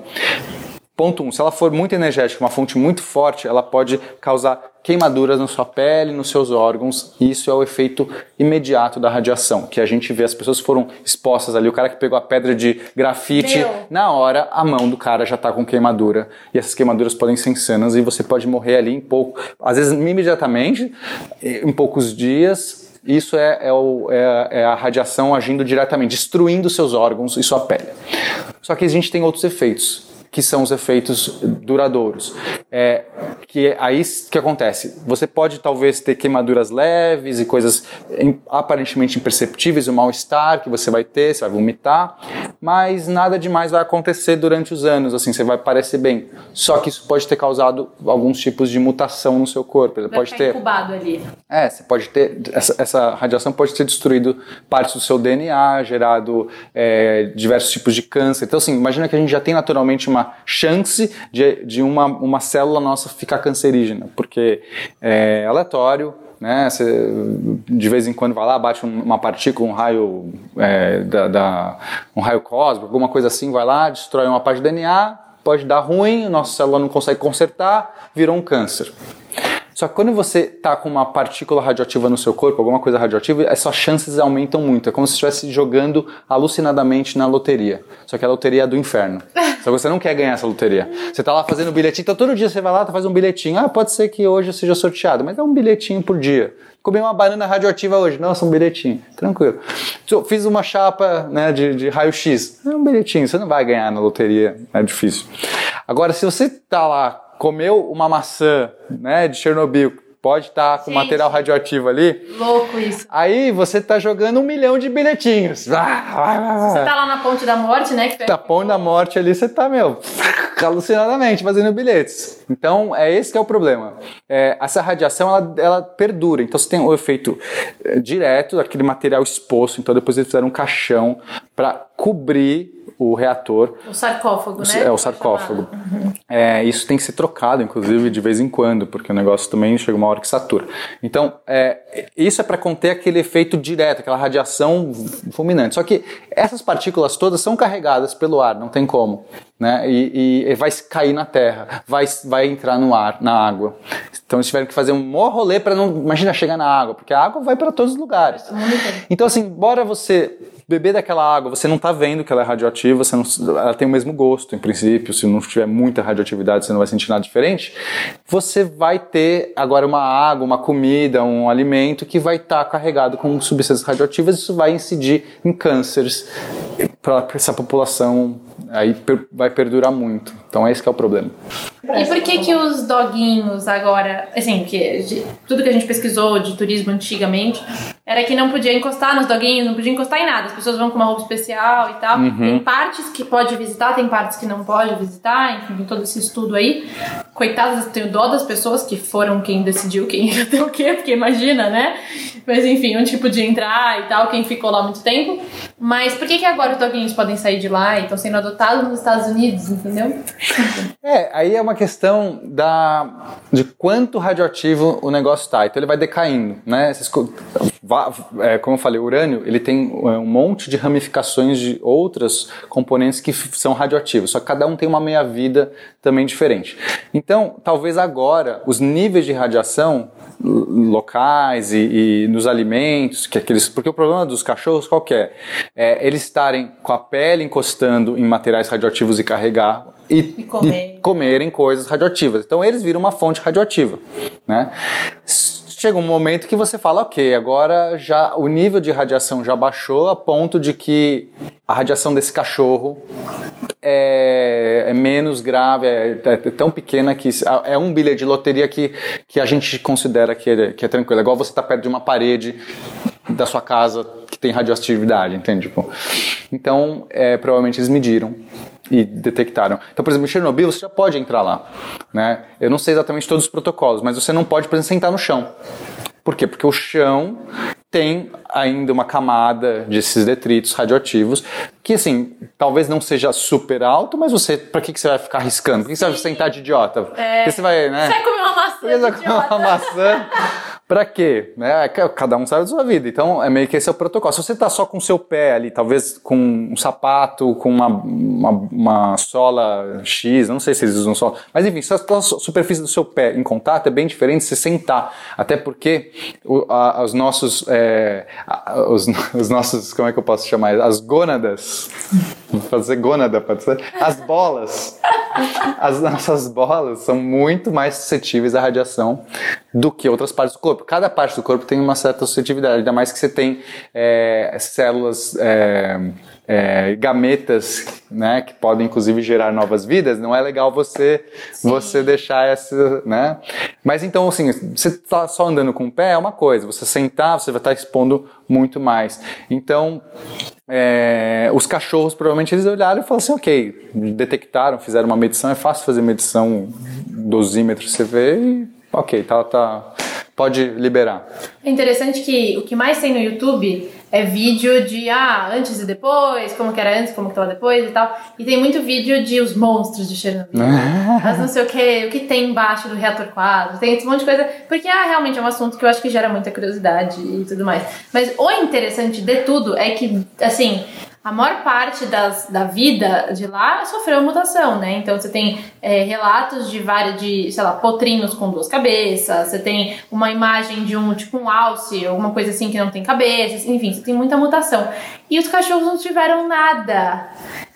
Ponto 1. Um, se ela for muito energética, uma fonte muito forte, ela pode causar queimaduras na sua pele, nos seus órgãos, e isso é o efeito imediato da radiação, que a gente vê as pessoas foram expostas ali, o cara que pegou a pedra de grafite, Meu. na hora a mão do cara já está com queimadura, e essas queimaduras podem ser insanas e você pode morrer ali em pouco, às vezes imediatamente, em poucos dias, isso é, é, o, é, é, a radiação agindo diretamente, destruindo seus órgãos e sua pele. Só que a gente tem outros efeitos que são os efeitos duradouros. É, que é aí que acontece? Você pode talvez ter queimaduras leves e coisas aparentemente imperceptíveis, o mal-estar que você vai ter, você vai vomitar, mas nada demais vai acontecer durante os anos, assim, você vai parecer bem. Só que isso pode ter causado alguns tipos de mutação no seu corpo. Ele vai pode ter incubado ali. É, você pode ter essa, essa, radiação pode ter destruído partes do seu DNA, gerado é, diversos tipos de câncer. Então, assim, imagina que a gente já tem naturalmente uma chance de, de uma, uma célula nossa ficar cancerígena, porque é aleatório, né? De vez em quando vai lá, bate uma partícula, um raio é, da, da, um raio cósmico, alguma coisa assim, vai lá, destrói uma parte do DNA, pode dar ruim, nossa célula não consegue consertar, virou um câncer. Só que quando você está com uma partícula radioativa no seu corpo, alguma coisa radioativa, essas chances aumentam muito. É como se estivesse jogando alucinadamente na loteria. Só que a loteria é do inferno. Só que você não quer ganhar essa loteria. Você está lá fazendo bilhetinho, então todo dia você vai lá, faz um bilhetinho. Ah, pode ser que hoje eu seja sorteado, mas é um bilhetinho por dia. Comi uma banana radioativa hoje. Nossa, um bilhetinho. Tranquilo. Fiz uma chapa né, de, de raio-x. É um bilhetinho. Você não vai ganhar na loteria. É difícil. Agora, se você está lá comeu uma maçã, né, de Chernobyl, pode estar tá com Gente, material radioativo ali. Louco isso. Aí você está jogando um milhão de bilhetinhos. Você está lá na ponte da morte, né? Que tá ponte da morte ali, você está meu, alucinadamente fazendo bilhetes. Então, é esse que é o problema. É, essa radiação, ela, ela perdura. Então, você tem o efeito é, direto daquele material exposto. Então, depois eles fizeram um caixão para cobrir o reator. O sarcófago, né? É, o sarcófago. É, isso tem que ser trocado, inclusive, de vez em quando, porque o negócio também chega uma hora que satura. Então, é, isso é para conter aquele efeito direto, aquela radiação fulminante. Só que essas partículas todas são carregadas pelo ar, não tem como. Né? E, e, vai cair na terra, vai, vai entrar no ar, na água. Então eles tiveram que fazer um maior rolê para não. Imagina chegar na água, porque a água vai para todos os lugares. Então, assim, bora você beber daquela água, você não está vendo que ela é radioativa, você não, ela tem o mesmo gosto, em princípio, se não tiver muita radioatividade, você não vai sentir nada diferente. Você vai ter agora uma água, uma comida, um alimento que vai estar tá carregado com substâncias radioativas, isso vai incidir em cânceres para essa população aí vai perdurar muito. Então esse é o problema. E por que que os doguinhos agora, assim, que de, tudo que a gente pesquisou de turismo antigamente era que não podia encostar nos doguinhos, não podia encostar em nada. As pessoas vão com uma roupa especial e tal. Uhum. Tem partes que pode visitar, tem partes que não pode visitar, enfim, todo esse estudo aí. Coitadas, tenho dó das pessoas que foram quem decidiu quem ia ter o quê, porque imagina, né? Mas enfim, onde tipo podia entrar e tal, quem ficou lá muito tempo. Mas por que que agora os doguinhos podem sair de lá e estão sendo adotados nos Estados Unidos, entendeu? É, aí é uma questão da, de quanto radioativo o negócio está. Então ele vai decaindo, né? É, como eu falei, o urânio ele tem é, um monte de ramificações de outros componentes que são radioativos, só que cada um tem uma meia-vida também diferente. Então, talvez agora os níveis de radiação locais e, e, nos alimentos, que aqueles, porque o problema dos cachorros qual é? é? Eles estarem com a pele encostando em materiais radioativos e carregar e, e, comer. e comerem coisas radioativas. Então eles viram uma fonte radioativa, né? chega um momento que você fala, ok, agora já o nível de radiação já baixou a ponto de que a radiação desse cachorro é, é menos grave, é, é, tão pequena que é um bilhete de loteria que, que a gente considera que é, que é tranquilo. É igual você estar tá perto de uma parede da sua casa que tem radioatividade, entende? Tipo, então, é, provavelmente eles mediram e detectaram. Então, por exemplo, em Chernobyl você já pode entrar lá. Né? Eu não sei exatamente todos os protocolos, mas você não pode, por exemplo, sentar no chão. Por quê? Porque o chão tem ainda uma camada desses detritos radioativos que, assim, talvez não seja super alto, mas você, pra que, que você vai ficar arriscando? Por que, que você vai sentar de idiota? É. Porque você vai, né? Você vai comer uma maçã. Você vai comer uma maçã. Pra quê? Né? Cada um sabe da sua vida. Então, é meio que esse é o protocolo. Se você tá só com o seu pé ali, talvez com um sapato, com uma, uma, uma sola X, não sei se eles usam sola, mas enfim, se a superfície do seu pé em contato é bem diferente se sentar. Até porque o, a, os nossos, é, a, os, os, nossos, como é que eu posso chamar? As gônadas, vou fazer gônada, pode ser? As bolas. As nossas bolas são muito mais suscetíveis à radiação do que outras partes do corpo. Cada parte do corpo tem uma certa suscetibilidade, ainda mais que você tem é, células. É, é, gametas, né, que podem inclusive gerar novas vidas, não é legal você Sim. você deixar essa, né? Mas então assim, você tá só andando com o pé é uma coisa, você sentar, você vai estar expondo muito mais. Então, é, os cachorros provavelmente eles olharam e falaram assim, ok, detectaram, fizeram uma medição, é fácil fazer medição dosímetro, você vê e ok, tá, tá, pode liberar. É interessante que o que mais tem no YouTube é vídeo de ah, antes e depois, como que era antes, como que tava depois e tal. E tem muito vídeo de os monstros de Chernobyl. Mas não sei o que, o que tem embaixo do reator 4, tem esse monte de coisa. Porque ah, realmente é um assunto que eu acho que gera muita curiosidade e tudo mais. Mas o interessante de tudo é que, assim, a maior parte das, da vida de lá sofreu mutação, né? Então você tem é, relatos de vários, de, sei lá, potrinhos com duas cabeças, você tem uma imagem de um, tipo um alce, alguma coisa assim que não tem cabeça, enfim, você tem muita mutação. E os cachorros não tiveram nada.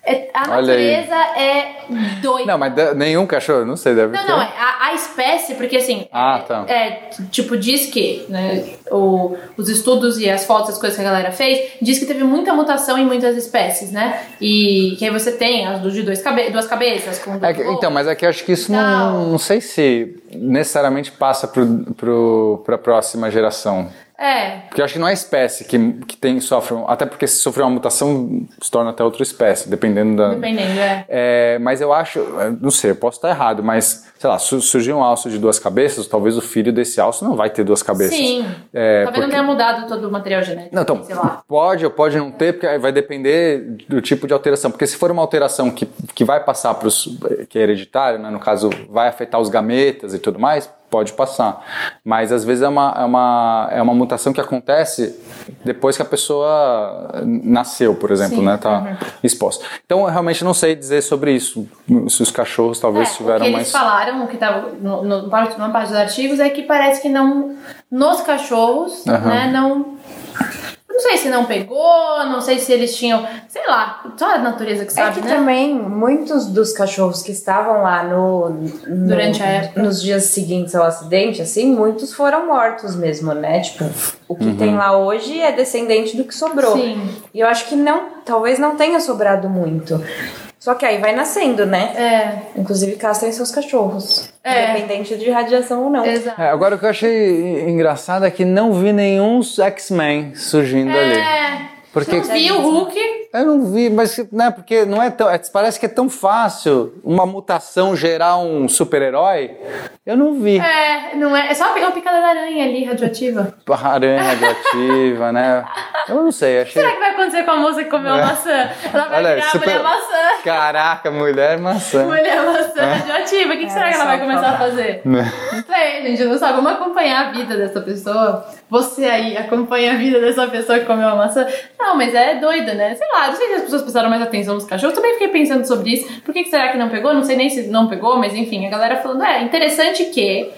É, a natureza é doida. Não, mas nenhum cachorro, não sei, deve não, ter. Não, não, a, a espécie, porque assim. Ah, tá. É, tipo, diz que, né, o, os estudos e as fotos, as coisas que a galera fez, diz que teve muita mutação em muitas espécies, né? E que aí você tem as de dois cabe duas cabeças com é que, Então, mas aqui é eu acho que isso não, não sei se necessariamente passa para pro, pro, a próxima geração. É. Porque eu acho que não é a espécie que, que tem, sofre, até porque se sofrer uma mutação, se torna até outra espécie, dependendo da. Dependendo, é. É, mas eu acho, é, não sei, eu posso estar errado, mas, sei lá, se surgir um alce de duas cabeças, talvez o filho desse alce não vai ter duas cabeças. Sim. É, Talvez não porque- tenha mudado todo o material genético. Não, então, Sei lá. pode ou pode não ter, porque vai depender do tipo de alteração. Porque se for uma alteração que, que vai passar para os. que é hereditário, né, no caso, vai afetar os gametas e tudo mais, pode passar. Mas às vezes é uma, é uma, é uma mutação que acontece depois que a pessoa nasceu, por exemplo, Sim, né? Tá uhum. exposta. Então eu realmente não sei dizer sobre isso. Se os cachorros talvez É, o tiveram que mais. eles falaram, o que estava no, no, numa parte dos artigos, é que parece que não. Nos cachorros, Aham. né, não. Não sei se não pegou, não sei se eles tinham. Sei lá, só a natureza que É sabe, que né? também muitos dos cachorros que estavam lá no, no- Durante a época. nos dias seguintes ao acidente, assim, muitos foram mortos mesmo, né? Tipo, o que tem lá hoje é descendente do que sobrou. Sim. E eu acho que não, talvez não tenha sobrado muito. Só que aí vai nascendo, né? É, Inclusive castrem seus cachorros. É. Independente de radiação ou não. exato. É, agora o que eu achei engraçado é que não vi nenhum X-Men surgindo ali. É. Porque Não vi o Hulk. Eu não vi, mas né, porque não é tão. é- parece que é tão fácil uma mutação gerar um super-herói. Eu não vi. É, não é. É só pegar uma picada da aranha ali, radioativa. Aranha radioativa, né? Eu não sei, achei. Será que vai acontecer com a moça que comeu a É. maçã? Ela vai Olha, virar super- mulher maçã. Caraca, mulher maçã. Mulher maçã radioativa. O que, que será que ela vai começar a falar. fazer? Né? Não sei, gente, não sabe. Vamos acompanhar a vida dessa pessoa. Você aí acompanha a vida dessa pessoa que comeu a maçã. Não, mas é doido, né? Sei lá, não sei se as pessoas prestaram mais atenção nos cachorros. Também fiquei pensando sobre isso. Por que, que será que não pegou? Não sei nem se não pegou, mas enfim, a galera falando, é interessante que.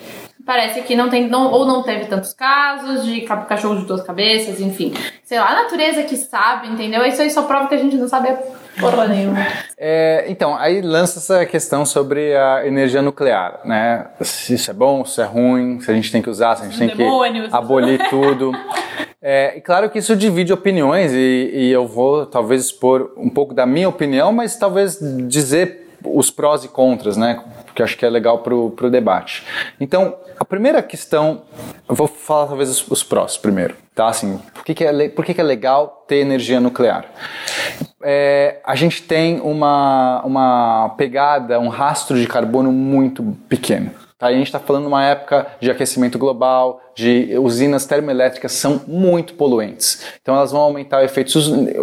Parece que não tem, não, ou não teve tantos casos de ca- cachorro de duas cabeças, enfim. Sei lá, a natureza que sabe, entendeu? Isso aí só prova que a gente não sabe porra nenhuma. É, então, aí lança essa questão sobre a energia nuclear, né? Se isso é bom, se é ruim, se a gente tem que usar, se a gente tem Demônios. que abolir tudo. É, e claro que isso divide opiniões e, e eu vou talvez expor um pouco da minha opinião, mas talvez dizer os prós e contras, né? Porque acho que é legal pro, pro debate. Então, a primeira questão, eu vou falar talvez os, os prós primeiro, tá? Assim, por que, que, é, por que, que é legal ter energia nuclear? É, a gente tem uma, uma pegada, um rastro de carbono muito pequeno. Tá? A gente está falando de uma época de aquecimento global, de usinas termoelétricas são muito poluentes. Então elas vão aumentar o efeito,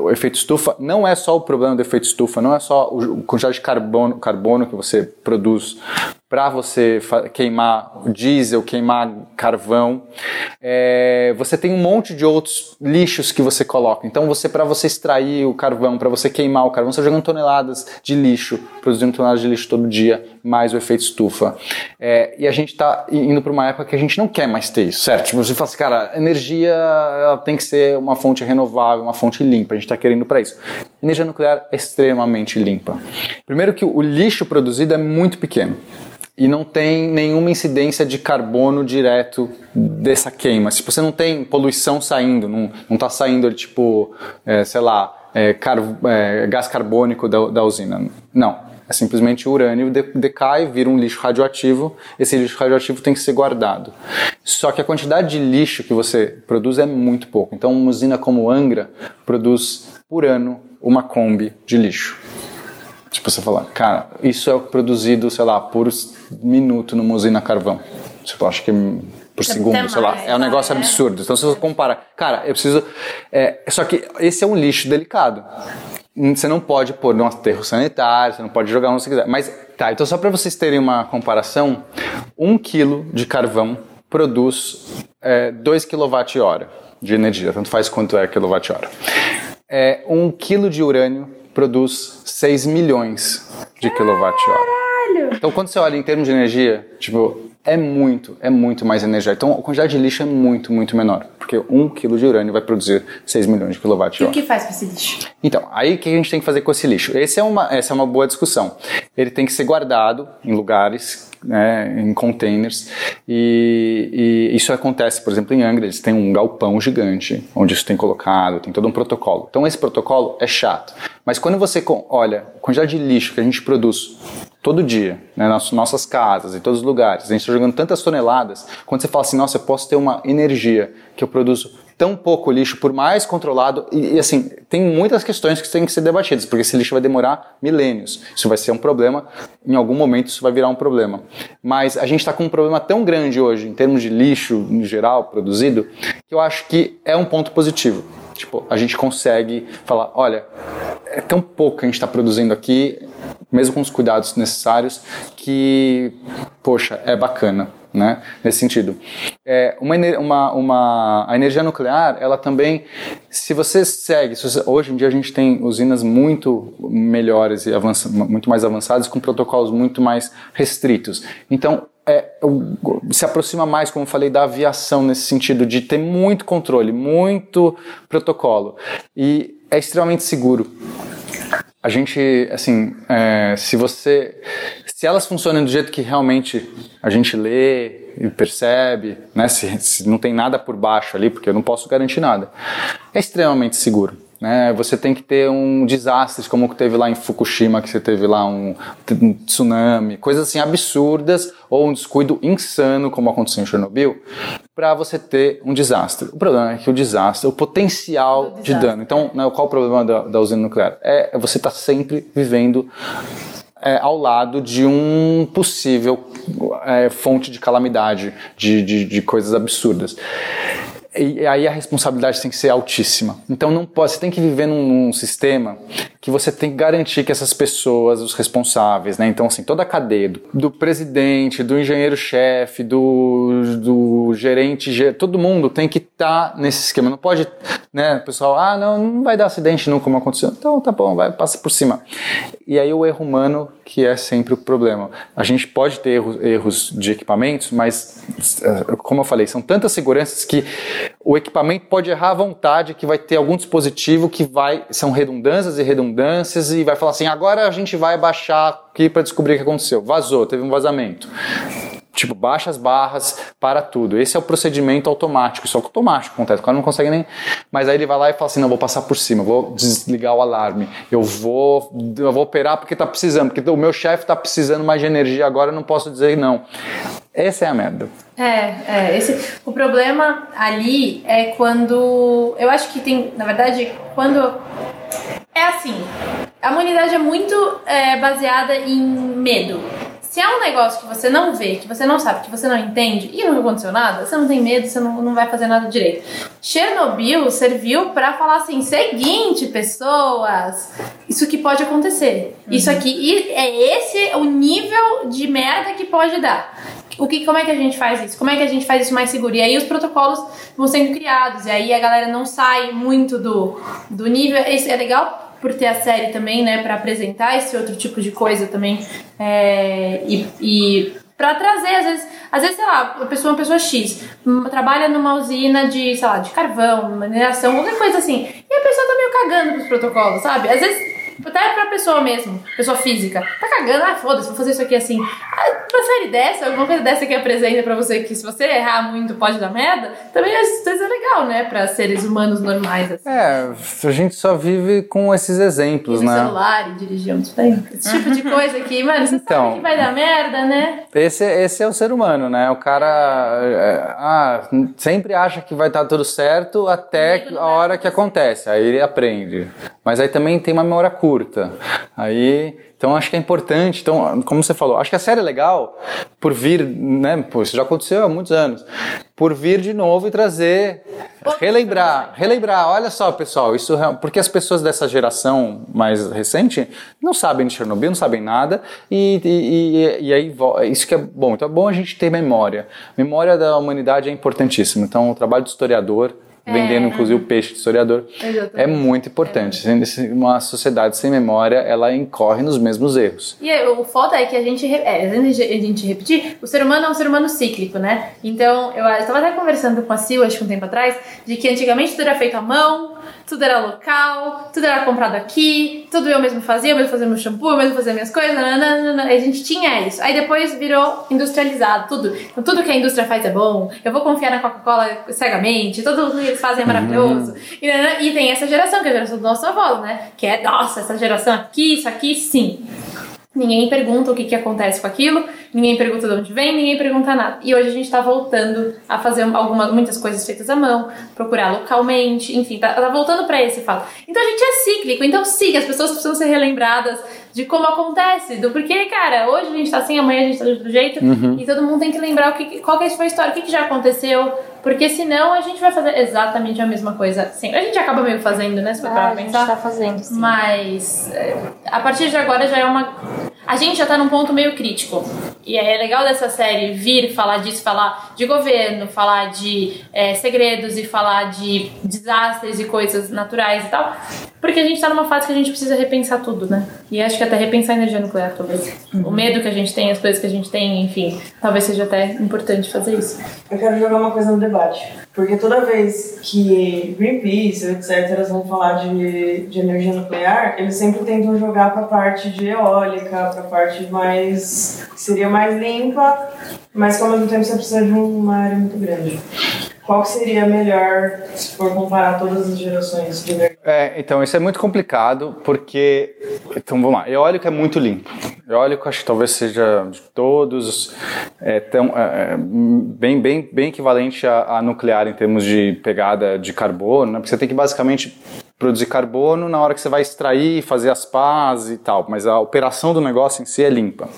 o efeito estufa. Não é só o problema do efeito estufa, não é só o- quantidade de carbono, carbono que você produz para você queimar diesel, queimar carvão. É, você tem um monte de outros lixos que você coloca. Então você para você extrair o carvão, para você queimar o carvão, você jogando toneladas de lixo, produzindo toneladas de lixo todo dia, mais o efeito estufa. É, e a gente está indo para uma época que a gente não quer mais ter isso, certo? Você fala assim, cara, energia tem que ser uma fonte renovável, uma fonte limpa. A gente está querendo para isso. Energia nuclear é extremamente limpa. Primeiro que o lixo produzido é muito pequeno e não tem nenhuma incidência de carbono direto dessa queima. Tipo, você não tem poluição saindo, não, não tá saindo, tipo, é, sei lá, é, car- é, gás carbônico da, da usina. Não. É simplesmente o urânio de- decai, vira um lixo radioativo. Esse lixo radioativo tem que ser guardado. Só que a quantidade de lixo que você produz é muito pouco. Então, uma usina como Angra produz por ano uma Kombi de lixo. Tipo, você falar, cara, isso é produzido, sei lá, por minuto numa usina a carvão. Tipo, acho que por segundo, sei lá. mais, É um negócio né? absurdo. Então, se você compara, cara, eu preciso. é, só que esse é um lixo delicado. Você não pode pôr num aterro sanitário, você não pode jogar onde você quiser. Mas, tá, então só para vocês terem uma comparação, um quilo de carvão produz 2 kWh de energia, tanto faz quanto é quilowatt-hora. É, um quilo de urânio produz 6 milhões de quilowatt-hora. Então, quando você olha em termos de energia, tipo, é muito, é muito mais energia. Então, a quantidade de lixo é muito, muito menor. Porque um quilo de urânio vai produzir 6 milhões de E o que faz com esse lixo? Então, aí o que a gente tem que fazer com esse lixo? Esse é uma, essa é uma boa discussão. Ele tem que ser guardado em lugares, né, em containers, e, e isso acontece, por exemplo, em Angra, eles têm um galpão gigante, onde isso tem colocado, tem todo um protocolo. Então, esse protocolo é chato. Mas quando você olha a quantidade de lixo que a gente produz todo dia, né, nas nossas casas, em todos os lugares. A gente está jogando tantas toneladas. Quando você fala assim, nossa, eu posso ter uma energia que eu produzo tão pouco lixo, por mais controlado, e, e, assim, tem muitas questões que têm que ser debatidas, porque esse lixo vai demorar milênios. Isso vai ser um problema, em algum momento isso vai virar um problema. Mas a gente está com um problema tão grande hoje, em termos de lixo em geral produzido, que eu acho que é um ponto positivo. Tipo, a gente consegue falar, olha, é tão pouco que a gente está produzindo aqui, mesmo com os cuidados necessários, que, poxa, é bacana né, nesse sentido. É, uma, uma, uma, a energia nuclear, ela também, se você segue, se você, hoje em dia a gente tem usinas muito melhores e avança, muito mais avançadas, com protocolos muito mais restritos. Então, é, se aproxima mais, como eu falei, da aviação nesse sentido de ter muito controle, muito protocolo e é extremamente seguro. A gente, assim, é, se você se elas funcionam do jeito que realmente a gente lê e percebe, né, se, se não tem nada por baixo ali, porque eu não posso garantir nada, é extremamente seguro. Né? Você tem que ter um desastre como que teve lá em Fukushima, que você teve lá um, um, tsunami, coisas assim absurdas, ou um descuido insano, como aconteceu em Chernobyl, para você ter um desastre. O problema é que o desastre, o potencial de dano. Então, né, qual o problema da, da usina nuclear? É você estar tá sempre vivendo é, ao lado de um possível é, fonte de calamidade, de, de, de coisas absurdas e aí a responsabilidade tem que ser altíssima. Então não pode, você tem que viver num, num, sistema que você tem que garantir que essas pessoas, os responsáveis, né? Então assim, toda a cadeia do, do presidente, do engenheiro-chefe, do, do gerente, todo mundo tem que estar tá nesse esquema. Não pode, né, o pessoal, ah, não, não vai dar acidente não como aconteceu. Então tá bom, vai passa por cima. E aí o erro humano que é sempre o problema. A gente pode ter erros, erros de equipamentos, mas eh, como eu falei, são tantas seguranças que o equipamento pode errar à vontade, que vai ter algum dispositivo que vai. São redundâncias e redundâncias, e vai falar assim: agora a gente vai baixar aqui para descobrir o que aconteceu. Vazou, teve um vazamento. Tipo, baixa as barras, para tudo. Esse é o procedimento automático, isso é automático acontece, o cara não consegue nem. Mas aí ele vai lá e fala assim: não, vou passar por cima, vou desligar o alarme, eu vou, eu vou operar porque está precisando, porque o meu chefe está precisando mais de energia agora, eu não posso dizer não. Essa é a merda. É, é esse, o problema ali é quando. Eu acho que tem, na verdade, quando. É assim, a humanidade é muito é, baseada em medo. Se é um negócio que você não vê, que você não sabe, que você não entende e não aconteceu nada, você não tem medo, você não, não vai fazer nada direito. Chernobyl serviu para falar assim: seguinte, pessoas, isso que pode acontecer. Uhum. Isso aqui, é esse o nível de merda que pode dar. O que, como é que a gente faz isso? Como é que a gente faz isso mais seguro? E aí os protocolos vão sendo criados, e aí a galera não sai muito do, do nível. Isso é legal por ter a série também, né, para apresentar esse outro tipo de coisa também. É, e, e para trazer, às vezes, às vezes, sei lá, a pessoa, uma pessoa X trabalha numa usina de, sei lá, de carvão, mineração, qualquer coisa assim. E a pessoa tá meio cagando pros protocolos, sabe? Às vezes até pra pessoa mesmo, pessoa física. Tá cagando, ah, foda-se, vou fazer isso aqui assim. Ah, uma série dessa, alguma coisa dessa que apresenta pra você que se você errar muito pode dar merda, também às vezes é legal, né? Pra seres humanos normais. Assim. É, a gente só vive com esses exemplos, e né? celular e dirigir bem. Esse tipo de coisa que, mano, você então, sabe que vai dar merda, né? Esse, esse é o ser humano, né? O cara é, ah, sempre acha que vai estar tudo certo até a hora que acontece. Aí ele aprende. Mas aí também tem uma memória curta curta. Aí, então acho que é importante. Então, como você falou, acho que a série é legal por vir, né? Pô, isso já aconteceu há muitos anos. Por vir de novo e trazer, relembrar, relembrar. Olha só, pessoal, isso porque as pessoas dessa geração mais recente não sabem de Chernobyl, não sabem nada e, e, e aí isso que é bom. Então é bom a gente ter memória. Memória da humanidade é importantíssimo. Então o trabalho do historiador vendendo é. inclusive o peixe de historiador. Exatamente. É muito importante. É. Uma sociedade sem memória, ela incorre nos mesmos erros. E é, o foda é que a gente, é, a gente repetir, o ser humano é um ser humano cíclico, né? Então, eu estava até conversando com a Sil, acho que um tempo atrás, de que antigamente tudo era feito à mão, tudo era local, tudo era comprado aqui, tudo eu mesmo fazia, eu mesmo fazia meu shampoo, eu mesmo fazia minhas coisas, nananana, a gente tinha isso. Aí depois virou industrializado, tudo. Então tudo que a indústria faz é bom, eu vou confiar na Coca-Cola cegamente, tudo que eles fazem é maravilhoso. Uhum. E, e, tem essa geração, que é a geração do nosso avô, né? Que é, nossa, essa geração aqui, isso aqui, sim. Ninguém pergunta o que, que acontece com aquilo, ninguém pergunta de onde vem, ninguém pergunta nada. E hoje a gente está voltando a fazer algumas, muitas coisas feitas à mão, procurar localmente, enfim, tá, tá voltando para esse fato. Então a gente é cíclico, então sim, as pessoas precisam ser relembradas de como acontece, do porquê, cara, hoje a gente tá assim, amanhã a gente tá de outro jeito, uhum. e todo mundo tem que lembrar o que, qual que foi a história, o que, que já aconteceu, porque senão a gente vai fazer exatamente a mesma coisa sempre. A gente acaba meio fazendo, né? Se for ah, pra pensar. A gente tá fazendo, sim. Mas é, a partir de agora já é uma. A gente já tá num ponto meio crítico. E é legal dessa série vir falar disso, falar de governo, falar de é, segredos e falar de desastres e coisas naturais e tal. Porque a gente tá numa fase que a gente precisa repensar tudo, né? E acho que até repensar a energia nuclear, talvez. Uhum. O medo que a gente tem, as coisas que a gente tem, enfim. Talvez seja até importante fazer isso. Eu quero jogar uma coisa no debate. Porque toda vez que Greenpeace, etc., vão falar de, de energia nuclear, eles sempre tentam jogar para a parte de eólica, para a parte mais. que seria mais limpa, mas que ao mesmo tempo você precisa de uma área muito grande. Qual seria melhor se for comparar todas as gerações de energia? É, então isso é muito complicado porque então vamos lá, eólico é muito limpo. Eólico acho que talvez seja de todos é, tão, é, é bem, bem, bem equivalente a, a, nuclear em termos de pegada de carbono, né? porque você tem que basicamente produzir carbono na hora que você vai extrair, fazer as pás e tal, mas a operação do negócio em si é limpa.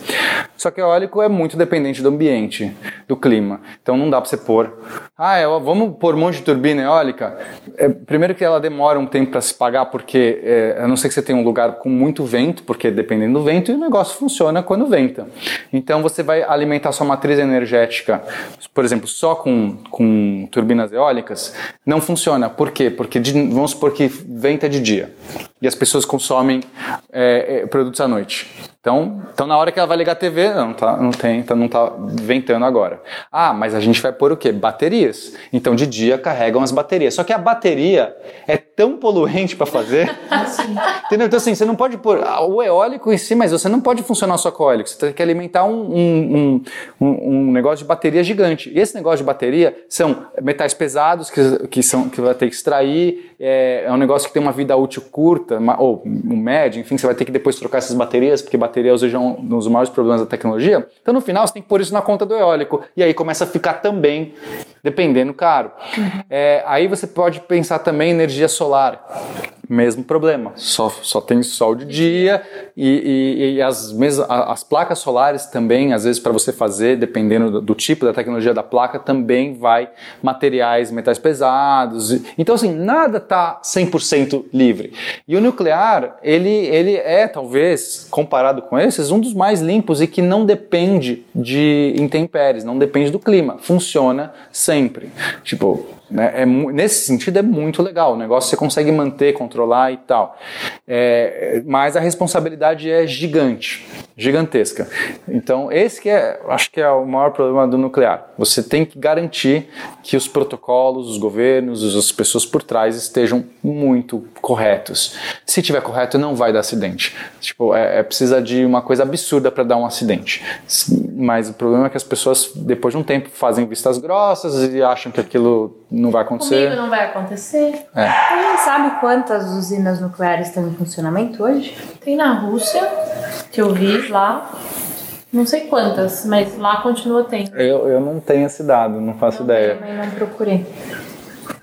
Só que eólico é muito dependente do ambiente, do clima. Então não dá para você pôr. Ah, é, vamos pôr um monte de turbina eólica? É, primeiro que ela demora um tempo para se pagar, porque é, a não ser que você tenha um lugar com muito vento, porque dependendo do vento, o negócio funciona quando venta. Então você vai alimentar sua matriz energética, por exemplo, só com, com turbinas eólicas, não funciona. Por quê? Porque de, vamos supor que venta de dia e as pessoas consomem é, é, produtos à noite. Então, então, na hora que ela vai ligar a TV, não tá, não tem, tá, não tá ventando agora. Ah, mas a gente vai pôr o quê? Baterias. Então, de dia carregam as baterias. Só que a bateria é tão poluente para fazer. entendeu? Então, assim, você não pode pôr o eólico em si, mas você não pode funcionar só com eólico. Você tem que alimentar um, um, um, um negócio de bateria gigante. E esse negócio de bateria são metais pesados que, que, são, que vai ter que extrair. É, é um negócio que tem uma vida útil curta, ou média, enfim, você vai ter que depois trocar essas baterias, porque bateria hoje é um dos maiores problemas da tecnologia. Então, no final, você tem que pôr isso na conta do eólico. E aí começa a ficar também, dependendo, caro. Uhum. É, aí você pode pensar também em energia solar mesmo problema. Só, só tem sol de dia e, e, e as, mesmas, as placas solares também, às vezes, para você fazer, dependendo do, do, tipo da tecnologia da placa, também vai materiais, metais pesados. Então, assim, nada está 100% livre. E o nuclear, ele, ele é, talvez, comparado com esses, um dos mais limpos e que não depende de intempéries, não depende do clima. Funciona sempre. Tipo, né? É, nesse sentido é muito legal, o negócio você consegue manter, controlar e tal. É, mas a responsabilidade é gigante, gigantesca. Então esse que é, acho que é o maior problema do nuclear. Você tem que garantir que os protocolos, os governos, as pessoas por trás estejam muito corretos. Se tiver correto, não vai dar acidente. Tipo, é, é precisa de uma coisa absurda para dar um acidente. Mas o problema é que as pessoas depois de um tempo fazem vistas grossas e acham que aquilo não vai acontecer. Comigo não vai acontecer. É. A gente sabe quantas usinas nucleares estão em funcionamento hoje? Tem na Rússia, que eu vi lá. Não sei quantas, mas lá continua tendo. Eu, eu não tenho esse dado, não faço não ideia. Também não procurei.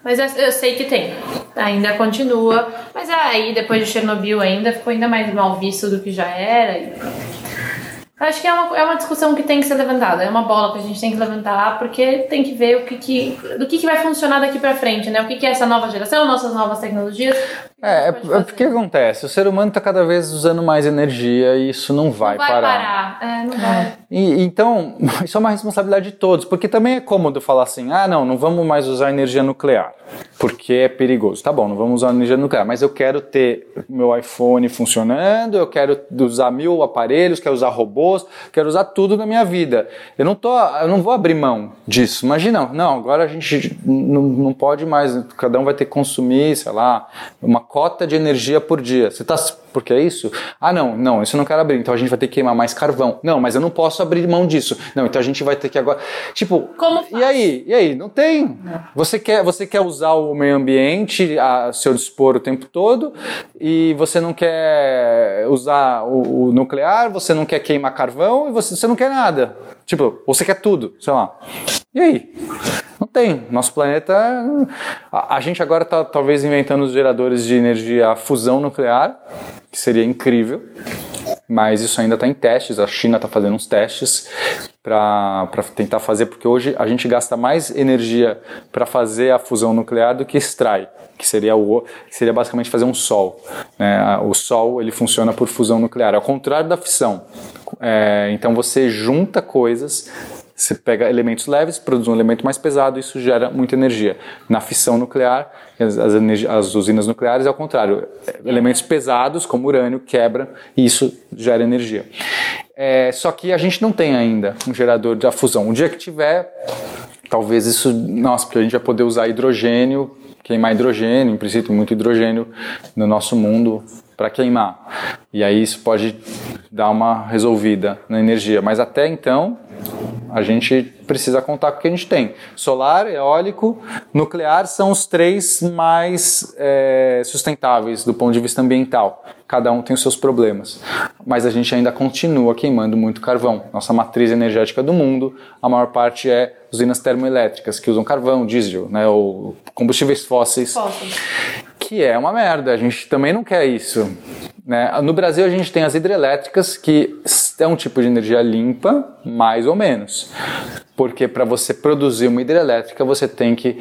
Mas eu sei que tem. Ainda continua. Mas aí, depois de Chernobyl, ainda ficou ainda mais mal visto do que já era. Acho que é uma, é uma discussão que tem que ser levantada, é uma bola que a gente tem que levantar, porque tem que ver o que, que do que, que vai funcionar daqui para frente, né? O que, que é essa nova geração, nossas novas tecnologias. É, é, é porque acontece, o ser humano está cada vez usando mais energia e isso não vai, não vai parar. parar. É, não vai. E, então, isso é uma responsabilidade de todos, porque também é cômodo falar assim, ah não, não vamos mais usar energia nuclear, porque é perigoso. Tá bom, não vamos usar energia nuclear, mas eu quero ter meu iPhone funcionando, eu quero usar mil aparelhos, quero usar robôs, quero usar tudo na minha vida. Eu não, tô, eu não vou abrir mão disso. Imagina, não, agora a gente não, não pode mais, cada um vai ter que consumir, sei lá, uma cota de energia por dia. Você tá. Por que é isso? Ah, não, não, isso eu não quero abrir. Então a gente vai ter que queimar mais carvão. Não, mas eu não posso abrir mão disso. Não, então a gente vai ter que agora. Tipo, Como e aí? E aí? Não tem. Você quer, você quer usar o meio ambiente a seu dispor o tempo todo e você não quer usar o, o nuclear, você não quer queimar carvão e você, você não quer nada. Tipo, você quer tudo, sei lá. E aí? Não tem. Nosso planeta. A, a gente agora está talvez inventando os geradores de energia a fusão nuclear, que seria incrível. Mas isso ainda está em testes. A China está fazendo uns testes para tentar fazer, porque hoje a gente gasta mais energia para fazer a fusão nuclear do que extrai, que seria o que seria basicamente fazer um sol. Né? O sol ele funciona por fusão nuclear, ao contrário da fissão. É, então você junta coisas você pega elementos leves, produz um elemento mais pesado, isso gera muita energia. Na fissão nuclear, as, as, as usinas nucleares é o contrário. Elementos pesados, como urânio, quebram e isso gera energia. É, só que a gente não tem ainda um gerador de fusão. Um dia que tiver, talvez isso. Nossa, porque a gente vai poder usar hidrogênio, queimar hidrogênio, em princípio, muito hidrogênio no nosso mundo para queimar. E aí isso pode dar uma resolvida na energia. Mas até então, a gente precisa contar com o que a gente tem. Solar, eólico, nuclear são os três mais é, sustentáveis do ponto de vista ambiental. Cada um tem os seus problemas. Mas a gente ainda continua queimando muito carvão. Nossa matriz energética do mundo, a maior parte é usinas termoelétricas, que usam carvão, diesel, né, ou combustíveis fósseis. Fósseis. Que é uma merda. A gente também não quer isso. Né? No Brasil a gente tem as hidrelétricas, que é um tipo de energia limpa, mais ou menos. Porque para você produzir uma hidrelétrica, você tem que,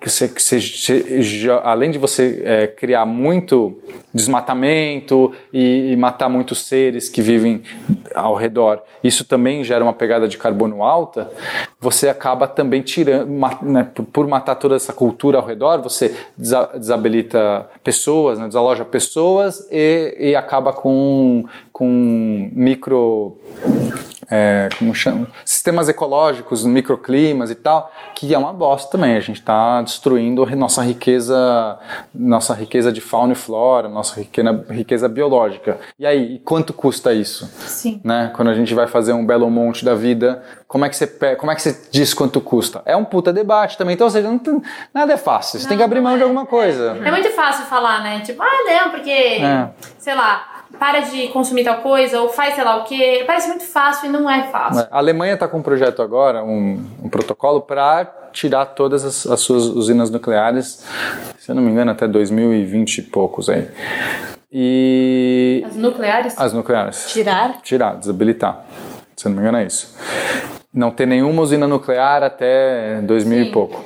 que, você, que você, além de você é, criar muito desmatamento e, e, matar muitos seres que vivem ao redor, isso também gera uma pegada de carbono alta, você acaba também tirando, né, por matar toda essa cultura ao redor, você desabilita pessoas, né, desaloja pessoas e, e acaba com, com micro é, como chama? sistemas ecológicos, microclimas e tal, que é uma bosta também. A gente está destruindo nossa riqueza, nossa riqueza de fauna e flora, nossa riqueza, riqueza biológica. E aí, quanto custa isso? Sim. Né? Quando a gente vai fazer um belo monte da vida, como é que você como é que você diz quanto custa? É um puta debate também. Então, ou seja, tem, nada é fácil. Você não, tem que abrir mão é, de alguma coisa. É, é muito fácil falar, né? Tipo, ah, não, porque, é. sei lá, para de consumir tal coisa ou faz sei lá o que. Parece muito fácil e não é fácil. A Alemanha está com um projeto agora, um, um protocolo para tirar todas as, as, suas usinas nucleares, se eu não me engano, até 2020 e poucos aí. E. As nucleares? As nucleares. Tirar? Tirar, desabilitar. Se eu não me engano, é isso. Não ter nenhuma usina nuclear até 2000 Sim. e pouco.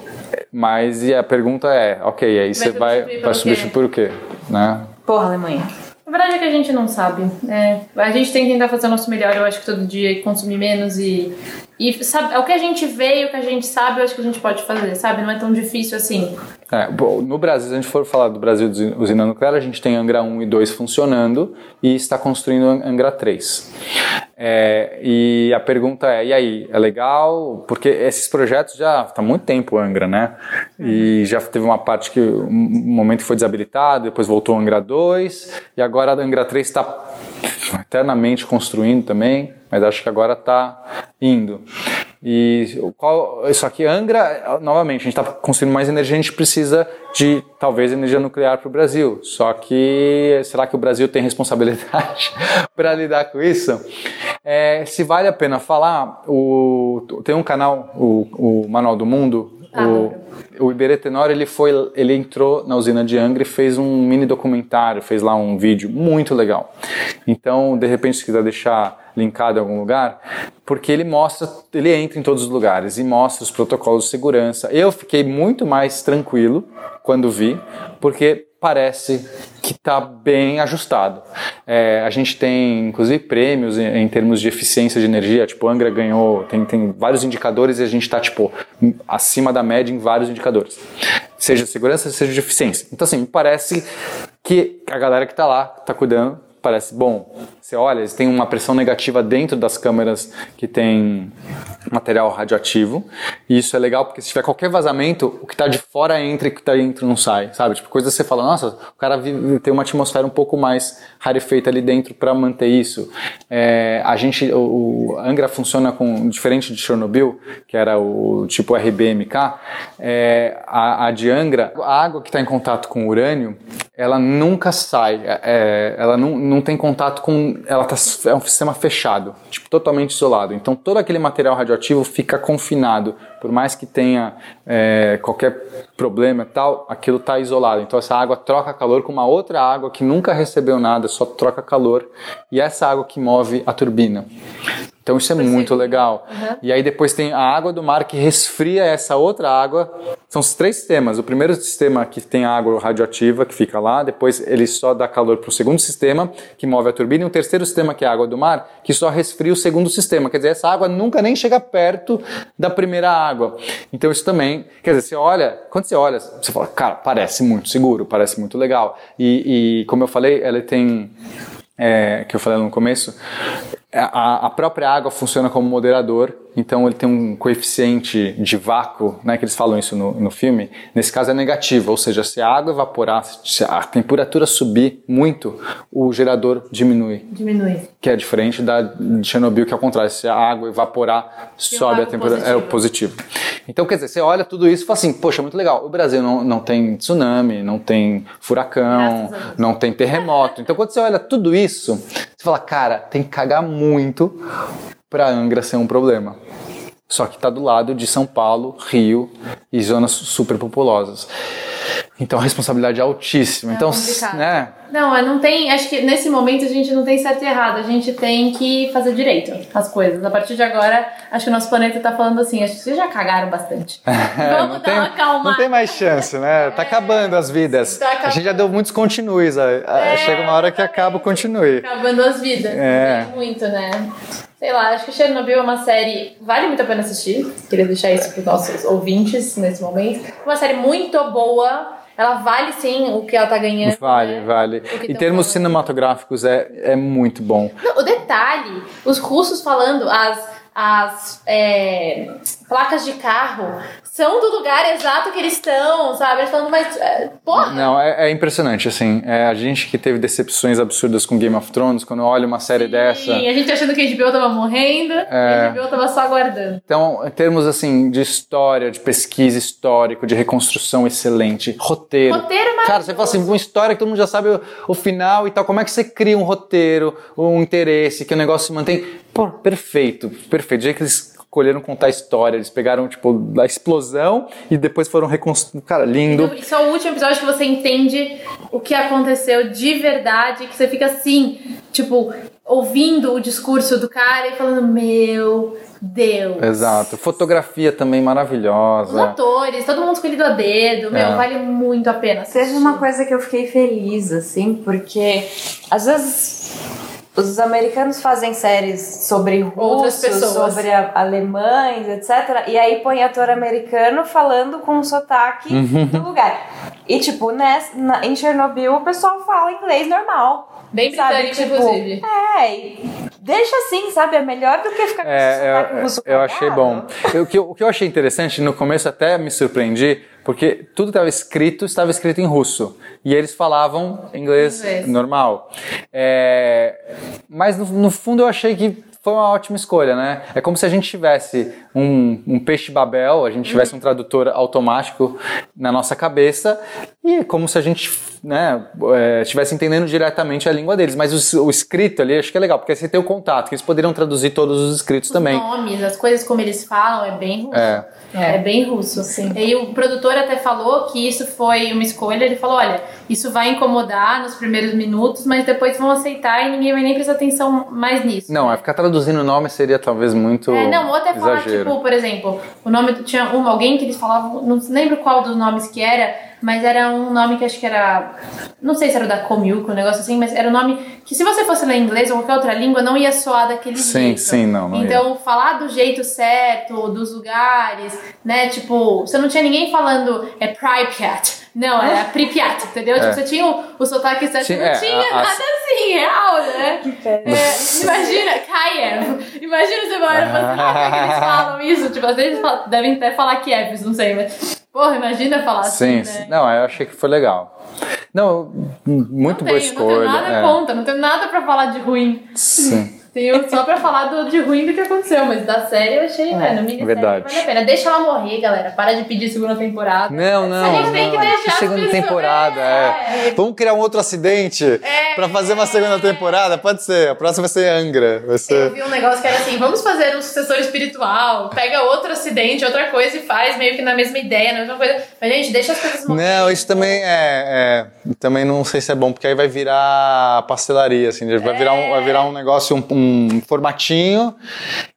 Mas e a pergunta é, ok, aí você vai, vai substituir por o quê? Né? Porra, Alemanha. Verdade é que a gente não sabe. É, a gente tem que tentar fazer o nosso melhor, eu acho que todo dia, consumir menos e. E sabe, é o que a gente vê e o que a gente sabe, eu acho que a gente pode fazer, sabe? Não é tão difícil assim. É, bom, no Brasil, se a gente for falar do Brasil de usina nuclear, a gente tem Angra 1 e 2 funcionando e está construindo Angra 3. É, e a pergunta é, e aí, é legal? Porque esses projetos já está muito tempo Angra, né? E já teve uma parte que um momento foi desabilitado, depois voltou Angra 2 e agora a Angra 3 está eternamente construindo também, mas acho que agora está indo. E qual, isso aqui, Angra, novamente, a gente está construindo mais energia, a gente precisa de talvez energia nuclear para o Brasil. Só que será que o Brasil tem responsabilidade para lidar com isso? É, se vale a pena falar, o, tem um canal, o, o Manual do Mundo, o, o Iberê Tenor, ele foi, ele entrou na usina de Angra e fez um mini documentário, fez lá um vídeo muito legal. Então, de repente, se quiser deixar linkado em algum lugar, porque ele mostra, ele entra em todos os lugares e mostra os protocolos de segurança. Eu fiquei muito mais tranquilo quando vi, porque parece que está bem ajustado. É, a gente tem, inclusive, prêmios em, em, termos de eficiência de energia. Tipo, Angra ganhou, tem, tem vários indicadores e a gente está, tipo, acima da média em vários indicadores. Seja de segurança, seja de eficiência. Então, assim, parece que a galera que está lá está cuidando parece bom. Você olha, eles têm uma pressão negativa dentro das câmeras que tem material radioativo. E isso é legal porque se tiver qualquer vazamento, o que está de fora entra e o que está dentro não sai, sabe? Tipo, coisa que você fala, nossa, o cara vive, tem uma atmosfera um pouco mais rarefeita ali dentro para manter isso. É, a gente, o, o, Angra funciona com, diferente de Chernobyl, que era o tipo RBMK, é, a, a de Angra, a água que está em contato com o urânio, ela nunca sai, é, ela não, não tem contato com, ela tá, é um sistema fechado, tipo, totalmente isolado. Então todo aquele material radioativo fica confinado, por mais que tenha é, qualquer problema e tal, aquilo está isolado. Então essa água troca calor com uma outra água que nunca recebeu nada, só troca calor, e essa água que move a turbina. Então isso é muito legal. Uhum. E aí depois tem a água do mar que resfria essa outra água. São os três sistemas. O primeiro sistema que tem a água radioativa que fica lá, depois ele só dá calor para o segundo sistema que move a turbina e o terceiro sistema que é a água do mar que só resfria o segundo sistema. Quer dizer, essa água nunca nem chega perto da primeira água. Então isso também, quer dizer, você olha, quando você olha, você fala, cara, parece muito seguro, parece muito legal. E, e como eu falei, ela tem é, que eu falei no começo, a, a, própria água funciona como moderador, então ele tem um coeficiente de vácuo, né, que eles falam isso no, no filme, nesse caso é negativo, ou seja, se a água evaporar, se a temperatura subir muito, o gerador diminui. Diminui. Que é diferente da de Chernobyl, que é o contrário, se a água evaporar, que sobe a temperatura, positivo. é o positivo. Então, quer dizer, você olha tudo isso e fala assim, poxa, muito legal, o Brasil não, não tem tsunami, não tem furacão, não tem terremoto, então quando você olha tudo isso, você fala, cara, tem que cagar muito para Angra ser um problema. Só que está do lado de São Paulo, Rio e zonas superpopulosas. Então a responsabilidade é altíssima. É então, complicado. né? Não, não tem. Acho que nesse momento a gente não tem certo e errado. A gente tem que fazer direito as coisas. A partir de agora, acho que o nosso planeta tá falando assim. Acho que vocês já cagaram bastante. Vamos dar tem, uma calma. Não tem mais chance, né? Tá é, acabando as vidas. Tá a gente já deu muitos continues. É, chega uma hora que acaba o continue. Acabando as vidas. É. Muito, né? Sei lá, acho que Chernobyl é uma série vale muito a pena assistir. Queria deixar isso para os nossos ouvintes nesse momento. Uma série muito boa ela vale sim o que ela tá ganhando. Vale, né? vale. Em termos falando. cinematográficos é, é muito bom. Não, o detalhe, os russos falando as as é, placas de carro são do lugar exato que eles estão, sabe? Eles falando, mas, é, porra! Não, é, é impressionante, assim. É, a gente que teve decepções absurdas com Game of Thrones, quando olha uma série Sim, dessa... Sim, a gente achando que a HBO tava morrendo, é... a HBO tava só aguardando. Então, em termos, assim, de história, de pesquisa histórico, de reconstrução excelente, roteiro... Roteiro é Cara, você fala assim, uma história que todo mundo já sabe o, o final e tal, como é que você cria um roteiro, um interesse, que o negócio se mantém Pô, perfeito, perfeito. Do jeito que eles escolheram contar a história, eles pegaram, tipo, a explosão e depois foram reconstruindo. Cara, lindo. Então, isso é o último episódio que você entende o que aconteceu de verdade, que você fica assim, tipo, ouvindo o discurso do cara e falando, meu Deus. Exato. Fotografia também maravilhosa. Os atores, todo mundo escolhido a dedo, meu, é. vale muito a pena. Assistir. Teve uma coisa que eu fiquei feliz, assim, porque às vezes os americanos fazem séries sobre russos, sobre alemães, etc. E aí põe ator americano falando com um sotaque uhum. do lugar. E tipo, nessa, na, em Chernobyl o pessoal fala inglês normal. Bem sabe? tipo, inclusive. É, deixa assim, sabe? É melhor do que ficar com é, sotaque eu, russo. Eu achei bom. o, que, o que eu achei interessante, no começo até me surpreendi, porque tudo que estava escrito estava escrito em russo e eles falavam inglês, inglês. normal. É, mas no, no, fundo eu achei que foi uma ótima escolha, né? É como se a gente tivesse um, um peixe babel, a gente tivesse um tradutor automático na nossa cabeça e é como se a gente né, é, estivesse entendendo diretamente a língua deles. Mas o, o, escrito ali acho que é legal, porque você tem o contato, que eles poderiam traduzir todos os escritos os também. Os nomes, as coisas como eles falam, é bem. É, é. é bem russo. Sim. E o produtor até falou que isso foi uma escolha. Ele falou: olha, isso vai incomodar nos primeiros minutos, mas depois vão aceitar e ninguém vai nem prestar atenção mais nisso. Não, é ficar traduzindo o nome seria talvez muito. É, não, ou até falar, tipo, por exemplo, o nome tinha um, alguém que eles falavam, não lembro qual dos nomes que era mas era um nome que acho que era. Não sei se era o da Comiuco, um negócio assim, mas era um nome que se você fosse ler inglês ou qualquer outra língua, não ia soar daquele sim, jeito. Sim, sim, não. não então, ia. falar do jeito certo, dos lugares, né? Tipo, você não tinha ninguém falando é Pripyat Não, era Pripyat, entendeu? Tipo, É. você tinha o, o sotaque certo, Sim, não é, tinha a- a- nada assim, real, né? Que péssimo. É, imagina, Kiev. Imagina você vai olhar e falar, "Caraca, que eles falam isso. Tipo, às vezes falam- devem até falar Kiev, não sei, mas. Porra, imagina falar Sim, assim. sim. Né? não, eu achei que foi legal. Não, muito não boa tenho, escolha. não tenho nada é. contra, não tenho nada pra falar de ruim. Sim. Tenho só pra falar do, de ruim do que aconteceu, mas da série eu achei, velho, minissérie verdade. vale a pena. Deixa ela morrer, galera. Para de pedir segunda temporada. Não, não. A gente tem que não. deixar segunda pessoas- temporada, é. É. Vamos criar um outro acidente É. pra fazer uma segunda temporada? Pode ser. A próxima vai ser Angra. Vai Eu ser. vi um negócio que era assim, vamos fazer um sucessor espiritual, pega outro acidente, outra coisa e faz meio que na mesma ideia, na mesma coisa. Mas, gente, deixa as coisas morrerem. Não, isso também é, é- Também não sei se é bom, porque aí vai virar pastelaria, assim. Vai, virar, um, vai virar um negócio, um, um formatinho.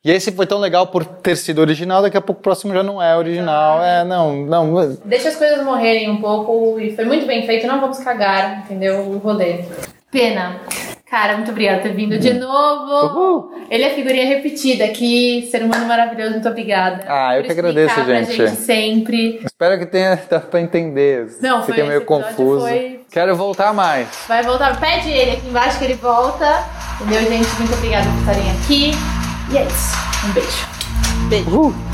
E esse foi tão legal por ter sido original, daqui a pouco o próximo já não é original. É, não, não. Deixa as coisas morrerem um pouco e foi muito bem feito, não vamos cagar, entendeu? O rolê. Pena. Cara, muito obrigada por ter vindo de novo. Uhul. Ele é figurinha repetida aqui, ser humano maravilhoso, muito obrigada. Ah, eu que agradeço, gente. gente sempre. Espero que tenha dado pra entender. Não, foi- Fiquei meio confuso. foi- Quero voltar mais. Vai voltar, pede ele aqui embaixo que ele volta. Entendeu, gente? Muito obrigada por estarem aqui. E é isso. Um beijo. Beijo. Uhul.